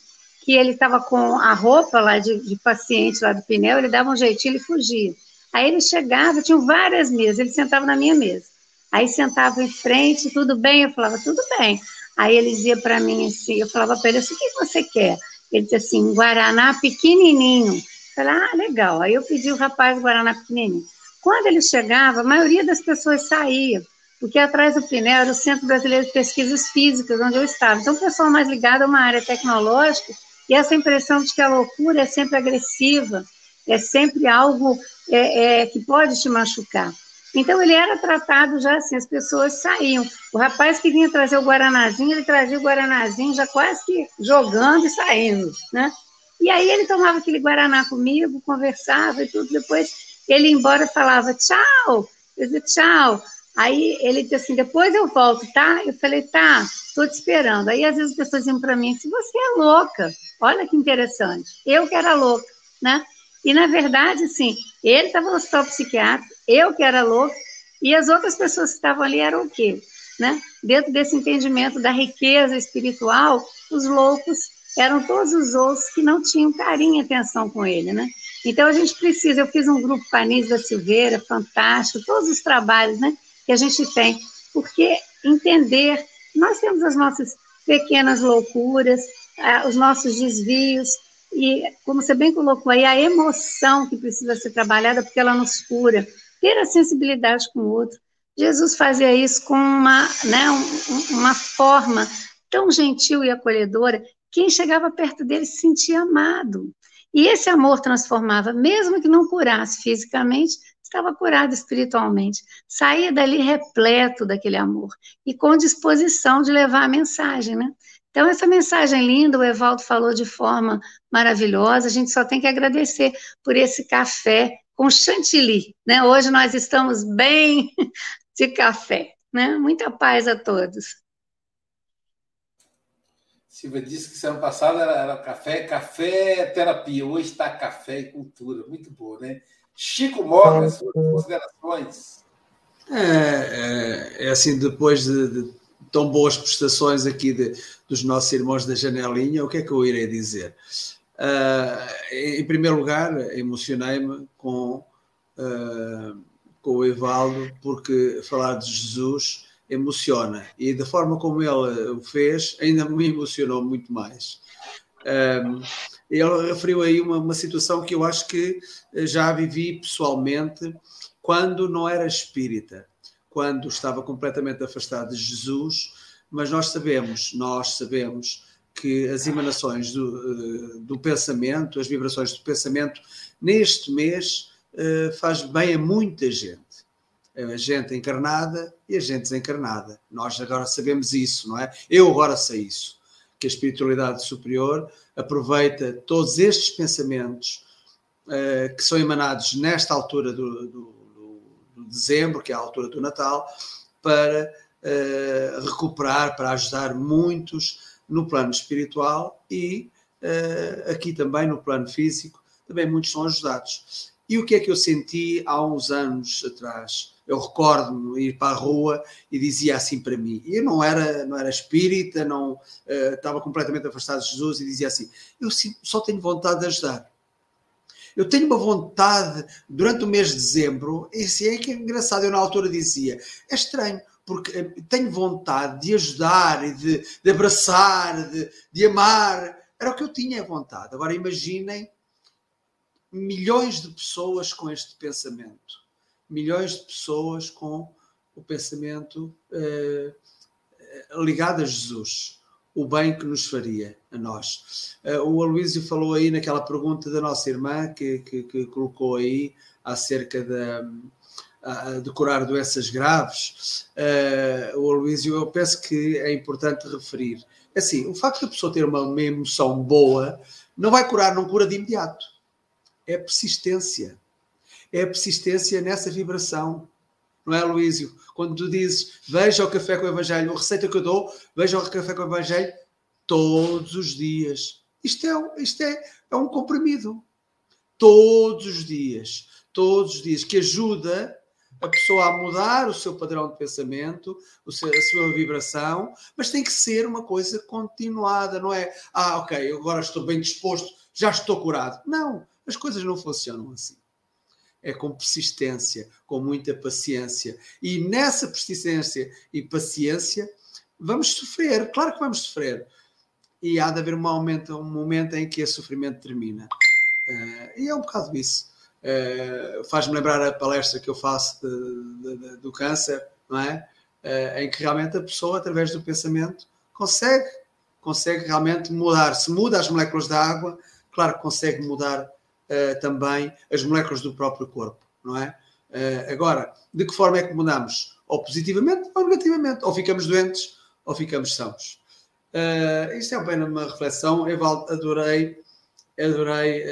que ele estava com a roupa lá de, de paciente lá do Pinel, ele dava um jeitinho e fugia. Aí ele chegava, tinham várias mesas, ele sentava na minha mesa. Aí sentava em frente, tudo bem? Eu falava, tudo bem. Aí ele dizia para mim assim, eu falava para ele assim, o que você quer? Ele dizia assim, Guaraná pequenininho. Eu falei, ah, legal. Aí eu pedi o rapaz Guaraná pequenininho. Quando ele chegava, a maioria das pessoas saía, porque atrás do Pinel era o Centro Brasileiro de Pesquisas Físicas, onde eu estava. Então, o pessoal mais ligado a uma área tecnológica, e essa impressão de que a loucura é sempre agressiva, é sempre algo é, é, que pode te machucar. Então ele era tratado já assim, as pessoas saíam. O rapaz que vinha trazer o guaranazinho, ele trazia o guaranazinho já quase que jogando e saindo, né? E aí ele tomava aquele guaraná comigo, conversava e tudo. Depois ele ia embora falava tchau. Eu dizia tchau. Aí ele disse assim, depois eu volto, tá? Eu falei, tá, estou te esperando. Aí às vezes as pessoas iam para mim, se você é louca, olha que interessante. Eu que era louca, né? E, na verdade, assim, ele estava no hospital psiquiátrico, eu que era louco, e as outras pessoas que estavam ali eram o quê? Né? Dentro desse entendimento da riqueza espiritual, os loucos eram todos os outros que não tinham carinho e atenção com ele, né? Então, a gente precisa, eu fiz um grupo Panis da Silveira, fantástico, todos os trabalhos, né, que a gente tem, porque entender, nós temos as nossas pequenas loucuras, os nossos desvios, e, como você bem colocou aí, a emoção que precisa ser trabalhada, porque ela nos cura, ter a sensibilidade com o outro. Jesus fazia isso com uma, né, uma forma tão gentil e acolhedora, quem chegava perto dele se sentia amado. E esse amor transformava, mesmo que não curasse fisicamente, estava curado espiritualmente. Saía dali repleto daquele amor e com disposição de levar a mensagem, né? Então, essa mensagem linda, o Evaldo falou de forma maravilhosa, a gente só tem que agradecer por esse café com chantilly, né? Hoje nós estamos bem de café, né? Muita paz a todos. Silvia disse que semana passada era, era café, café terapia, hoje está café e cultura, muito boa, né? Chico Morgan, suas considerações. É, é, é, assim, depois de, de, tão boas prestações aqui de, dos nossos irmãos da janelinha, o que é que eu irei dizer? Uh, em primeiro lugar, emocionei-me com, uh, com o Evaldo, porque falar de Jesus emociona e da forma como ele o fez, ainda me emocionou muito mais. Um, ele referiu aí uma, uma situação que eu acho que já vivi pessoalmente quando não era espírita, quando estava completamente afastado de Jesus, mas nós sabemos, nós sabemos que as emanações do, do pensamento, as vibrações do pensamento, neste mês uh, faz bem a muita gente. A gente encarnada e a gente desencarnada. Nós agora sabemos isso, não é? Eu agora sei isso. Que a espiritualidade superior aproveita todos estes pensamentos uh, que são emanados nesta altura do, do, dezembro, que é a altura do Natal, para uh, recuperar, para ajudar muitos no plano espiritual e uh, aqui também no plano físico, também muitos são ajudados. E o que é que eu senti há uns anos atrás? Eu recordo-me ir para a rua e dizia assim para mim. Eu não era, não era espírita, não uh, estava completamente afastado de Jesus e dizia assim: eu só tenho vontade de ajudar. Eu tenho uma vontade durante o mês de dezembro, e assim é que é engraçado. Eu na altura dizia: é estranho, porque eh, tenho vontade de ajudar de, de abraçar, de, de amar. Era o que eu tinha vontade. Agora imaginem milhões de pessoas com este pensamento. Milhões de pessoas com o pensamento eh, ligado a Jesus, o bem que nos faria a nós. Eh, o Aloísio falou aí naquela pergunta da nossa irmã que, que, que colocou aí acerca da, de curar doenças graves, uh, o Aloísio, eu penso que é importante referir. É assim, o facto da pessoa ter uma, uma emoção boa não vai curar, não cura de imediato. É a persistência. É a persistência nessa vibração. Não é, Luísio? Quando tu dizes, veja o café com o Evangelho, a receita que eu dou, veja o café com o Evangelho todos os dias. Isto é, isto é, é um comprimido. Todos os dias. Todos os dias. Que ajuda a pessoa a mudar o seu padrão de pensamento, seu, a sua vibração, mas tem que ser uma coisa continuada, não é? Ah, ok, agora estou bem disposto, já estou curado. Não, as coisas não funcionam assim. É com persistência, com muita paciência. E nessa persistência e paciência, vamos sofrer, claro que vamos sofrer. E há de haver um momento, um momento em que esse sofrimento termina. Uh, e é um bocado isso. Uh, Faz-me lembrar a palestra que eu faço de, de, de, do câncer, não é? Uh, em que realmente a pessoa, através do pensamento, consegue, consegue realmente mudar. Se muda as moléculas da água, claro que consegue mudar uh, também as moléculas do próprio corpo, não é? agora, de que forma é que mudamos? Ou positivamente ou negativamente. Ou ficamos doentes ou ficamos sãos. Uh, isto é apenas uma reflexão. Eu adorei, adorei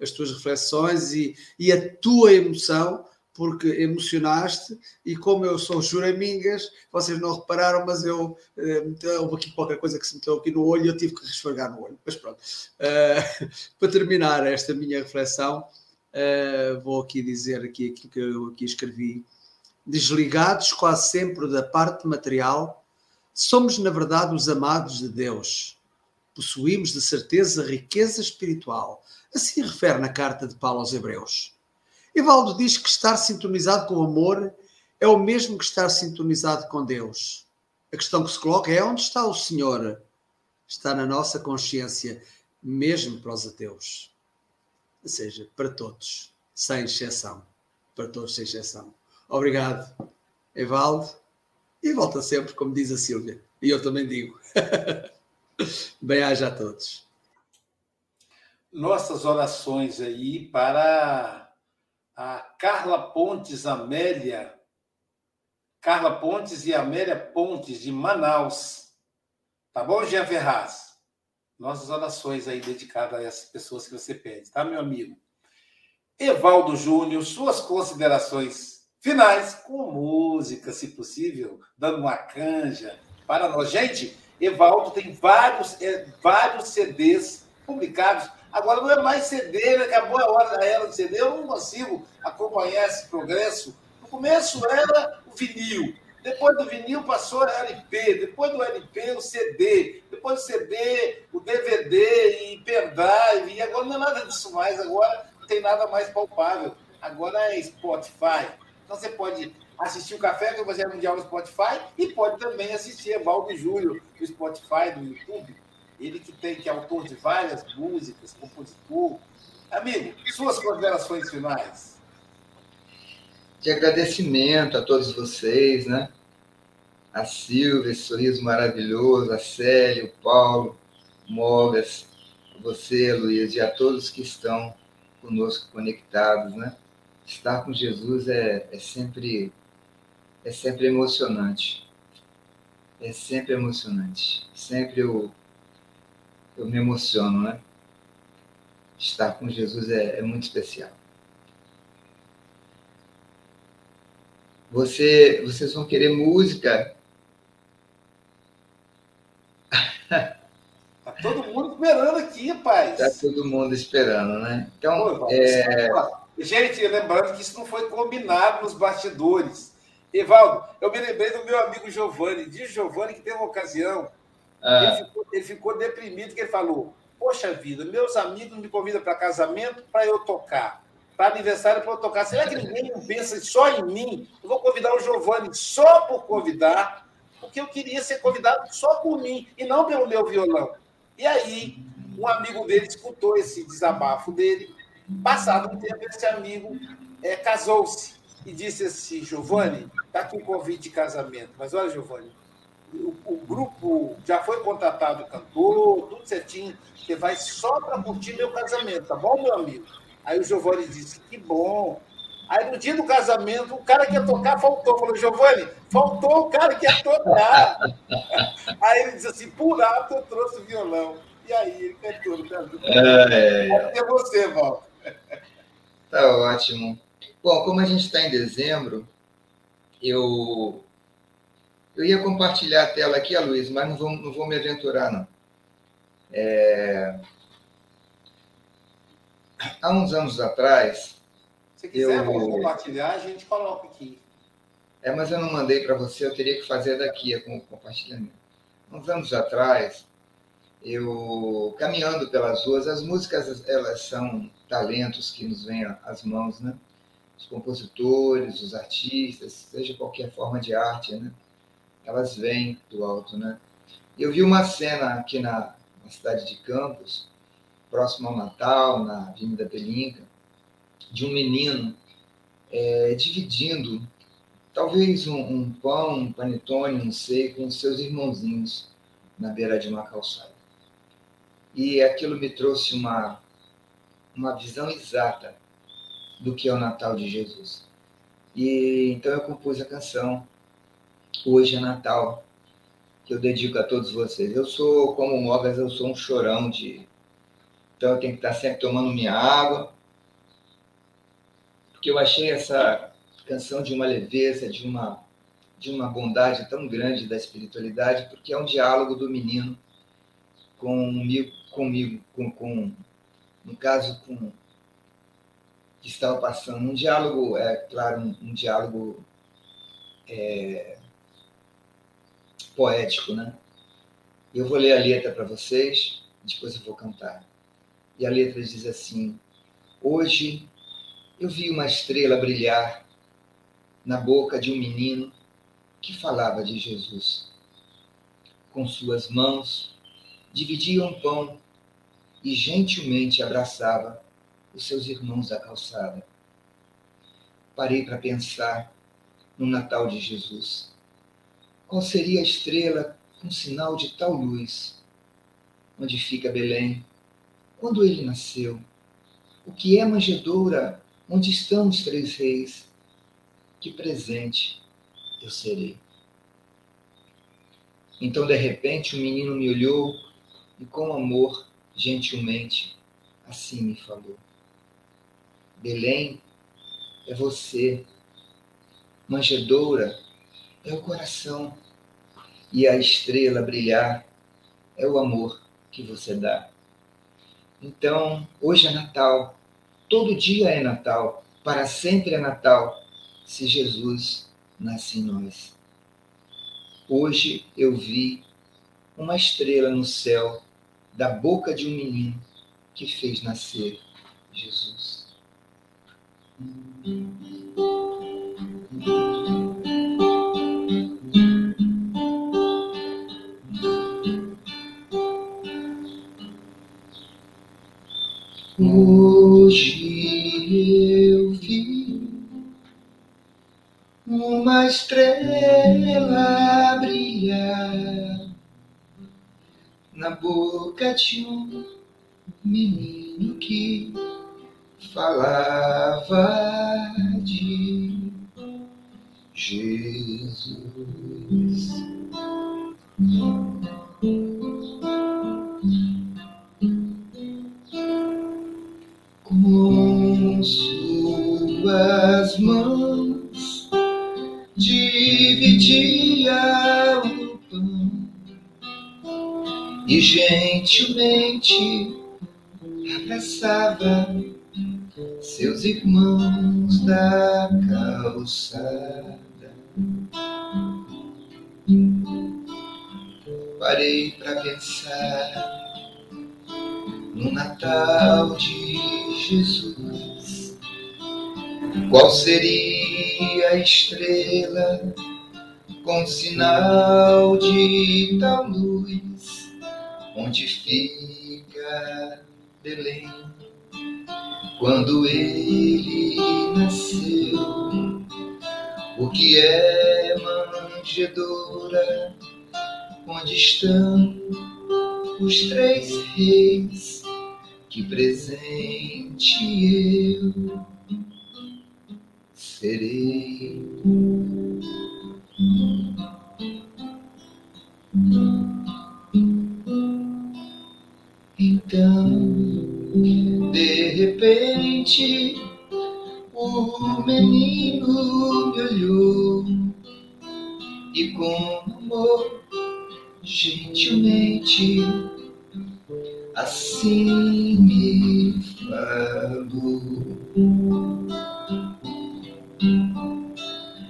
as tuas reflexões e, e a tua emoção, porque emocionaste, e como eu sou churamingas, vocês não repararam, mas eu uh, houve aqui qualquer coisa que se meteu aqui no olho e eu tive que resfregar no olho. Mas pronto. Uh, para terminar esta minha reflexão, uh, vou aqui dizer aqui aquilo que eu aqui escrevi. Desligados quase sempre da parte material, somos na verdade os amados de Deus. Possuímos de certeza riqueza espiritual Assim refere na carta de Paulo aos Hebreus. Evaldo diz que estar sintonizado com o amor é o mesmo que estar sintonizado com Deus. A questão que se coloca é onde está o Senhor? está na nossa consciência, mesmo para os ateus. Ou seja, para todos, sem exceção. Para todos, sem exceção. Obrigado, Evaldo. E volta sempre, como diz a Silvia. E eu também digo. Bem-aja a todos. Nossas orações aí para a Carla Pontes Amélia. Carla Pontes e Amélia Pontes, de Manaus. Tá bom, Jean Ferraz? Nossas orações aí dedicadas a essas pessoas que você pede, tá, meu amigo? Evaldo Júnior, suas considerações finais com música, se possível, dando uma canja para nós. Gente, Evaldo tem vários, é, vários CDs publicados. Agora não é mais CD, né? acabou a hora da era do CD. Eu não consigo acompanhar esse progresso. No começo era o vinil, depois do vinil passou a LP, depois do LP o CD, depois do CD o DVD e pendrive. E agora não é nada disso mais. Agora não tem nada mais palpável. Agora é Spotify. Então você pode assistir o Café o Evangelho Mundial no Spotify e pode também assistir Evaldo Júlio no Spotify, no YouTube. Ele que tem que é autor de várias músicas, compositor. Amigo, suas considerações finais. De agradecimento a todos vocês, né? A Silvia, esse sorriso maravilhoso, a Célia, o Paulo, o Mogas, você, Luiz, e a todos que estão conosco conectados, né? Estar com Jesus é, é sempre é sempre emocionante. É sempre emocionante. Sempre eu, eu me emociono, né? Estar com Jesus é, é muito especial. Você, vocês vão querer música? Tá todo mundo esperando aqui, pai. Tá todo mundo esperando, né? Então, Pô, é... gente, lembrando que isso não foi combinado nos bastidores. Evaldo, eu me lembrei do meu amigo Giovanni, de Giovanni, que teve uma ocasião, ah. ele, ficou, ele ficou deprimido, que ele falou: Poxa vida, meus amigos me convidam para casamento para eu tocar, para aniversário para eu tocar. Será que ninguém pensa só em mim? Eu vou convidar o Giovanni só por convidar, porque eu queria ser convidado só por mim e não pelo meu violão. E aí, um amigo dele escutou esse desabafo dele. Passado um tempo, esse amigo é, casou-se e disse assim: Giovanni, está aqui um convite de casamento. Mas olha, Giovanni, o, o, grupo já foi contratado o cantor, tudo certinho. Você vai só para curtir meu casamento, tá bom, meu amigo? Aí o Giovanni disse: Que bom. Aí no dia do casamento, o cara que ia tocar faltou. Falou, Giovanni, faltou o cara que ia tocar. aí ele disse assim: Por alto eu trouxe o violão. E aí ele cantou casamento. É, é. é você, Val. Tá ótimo. Bom, como a gente está em dezembro, eu, eu ia compartilhar a tela aqui, Luiz, mas não vou, não vou me aventurar, não. É... Há uns anos atrás. Se quiser, eu... compartilhar, a gente coloca aqui. É, mas eu não mandei para você, eu teria que fazer daqui com o compartilhamento. Uns anos atrás, eu caminhando pelas ruas, as músicas elas são talentos que nos vêm às mãos, né? os compositores, os artistas, seja qualquer forma de arte, né? Elas vêm do alto, né? Eu vi uma cena aqui na, na cidade de Campos, próximo ao Natal, na Avenida Pelinca, de um menino é, dividindo talvez um, um, pão, um panetone, não sei, com seus irmãozinhos na beira de uma calçada. E aquilo me trouxe uma, uma visão exata do que é o Natal de Jesus. E então eu compus a canção Hoje é Natal, que eu dedico a todos vocês. Eu sou, como o Mogas, eu sou um chorão de. Então eu tenho que estar sempre tomando minha água, porque eu achei essa canção de uma leveza, de uma, de uma bondade tão grande da espiritualidade, porque é um diálogo do menino comigo, comigo com, com no caso, com que estava passando. Um diálogo, é claro, um, um diálogo é, poético, né? Eu vou ler a letra para vocês, depois eu vou cantar. E a letra diz assim: Hoje eu vi uma estrela brilhar na boca de um menino que falava de Jesus. Com suas mãos dividia um pão e gentilmente abraçava os seus irmãos da calçada. Parei para pensar no Natal de Jesus. Qual seria a estrela com sinal de tal luz? Onde fica Belém? Quando ele nasceu? O que é manjedoura? Onde estão os três reis? Que presente eu serei. Então, de repente, o menino me olhou e, com amor, gentilmente, assim me falou: Belém é você, manjedoura é o coração, e a estrela brilhar é o amor que você dá. Então, hoje é Natal, todo dia é Natal, para sempre é Natal, se Jesus nasce em nós. Hoje eu vi uma estrela no céu da boca de um menino que fez nascer Jesus. Hoje eu vi uma estrela brilhar na boca de um menino que falava de Jesus. Gentilmente abraçava seus irmãos da calçada. Parei para pensar no Natal de Jesus. Qual seria a estrela com sinal de tal luz? Onde fica Belém? Quando ele nasceu, o que é manjedoura? Onde estão os três reis? Que presente eu serei. Então, de repente, o menino me olhou e com amor, gentilmente, assim me falou.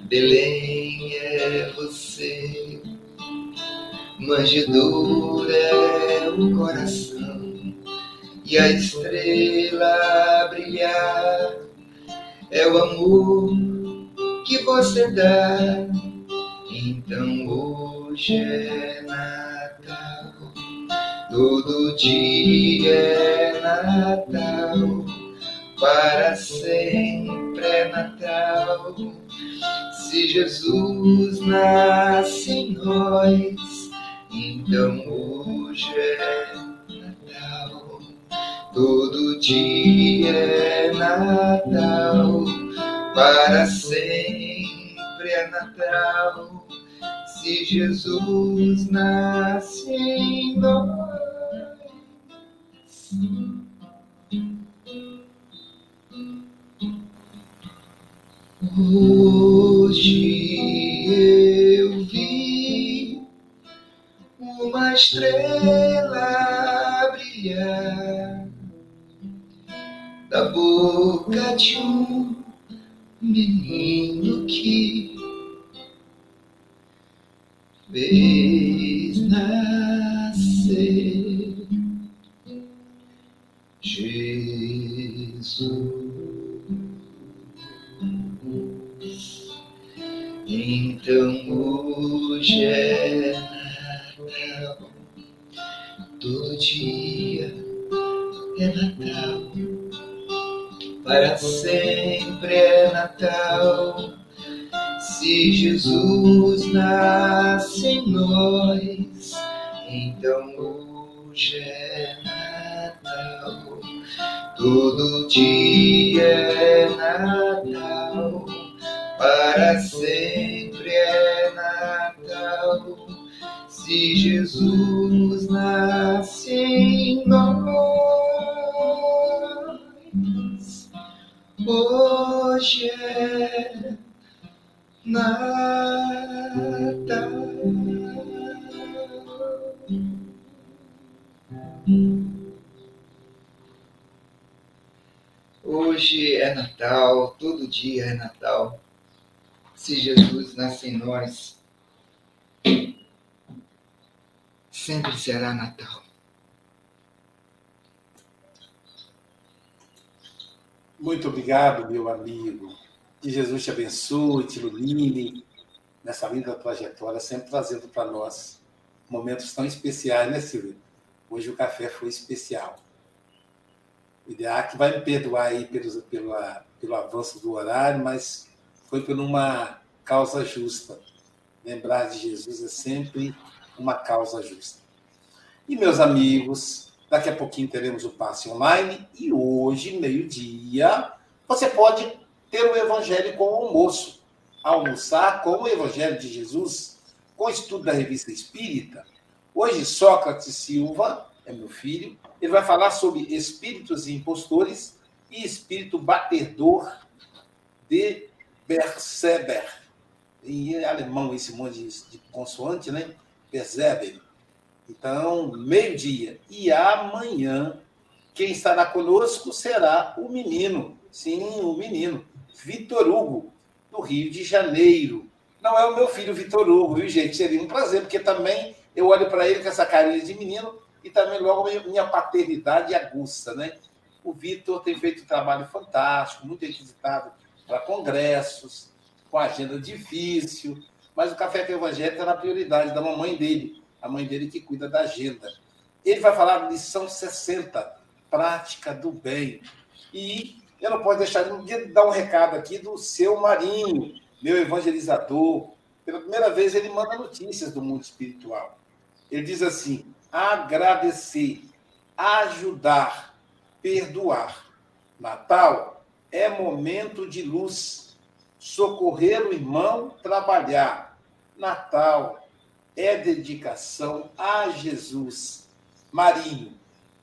Belém é você, manjedoura é o coração e a estrela brilhar é o amor que você dá. Então hoje é Natal, todo dia é Natal, para sempre é Natal. Se Jesus nasce em nós, então hoje é Natal, todo dia é Natal, para sempre é Natal. Se Jesus nasce em nós. Hoje estrela brilhar da boca de um menino que fez nascer Jesus. Então hoje é para sempre é Natal. Se Jesus nasce em nós, então hoje é Natal. Todo dia é Natal, para sempre é Natal. Se Jesus nasce em nós, hoje é Natal. Hoje é Natal, todo dia é Natal. Se Jesus nasce em nós, sempre será Natal. Muito obrigado, meu amigo. Que Jesus te abençoe, te ilumine nessa linda trajetória, sempre trazendo para nós momentos tão especiais, né, Silvia? Hoje o café foi especial. O IDEAC vai me perdoar aí pelo, pelo, pelo avanço do horário, mas foi por uma causa justa. Lembrar de Jesus é sempre uma causa justa. E, meus amigos, daqui a pouquinho teremos o passe online e hoje, meio-dia, você pode ter o Evangelho com o almoço. Almoçar com o Evangelho de Jesus, com o estudo da revista Espírita. Hoje, Sócrates Silva é meu filho, ele vai falar sobre espíritos e impostores e espírito batedor de Berseber. Em alemão, esse monte de, consoante, né? Berseber. Então, meio-dia. E amanhã, quem estará conosco será o menino. Sim, o menino. Vitor Hugo, do Rio de Janeiro. Não é o meu filho Vitor Hugo, viu, gente? Seria um prazer, porque também eu olho para ele com essa carinha de menino e também logo minha paternidade aguça, né? O Vitor tem feito um trabalho fantástico, muito requisitado para congressos, com agenda difícil, mas o Café com Evangelho está na prioridade da mamãe dele, a mãe dele que cuida da agenda. Ele vai falar lição 60, prática do bem. E eu não posso deixar de dar um recado aqui do seu Marinho, meu evangelizador. Pela primeira vez ele manda notícias do mundo espiritual. Ele diz assim: agradecer, ajudar, perdoar. Natal é momento de luz, socorrer o irmão, trabalhar. Natal é dedicação a Jesus. Marinho,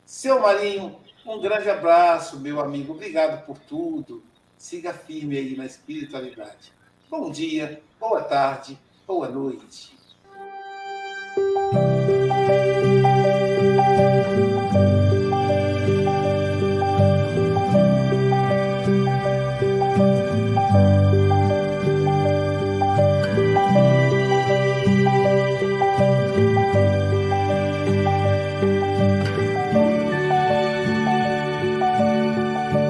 seu Marinho, um grande abraço, meu amigo. Obrigado por tudo. Siga firme aí na espiritualidade. Bom dia, boa tarde, boa noite.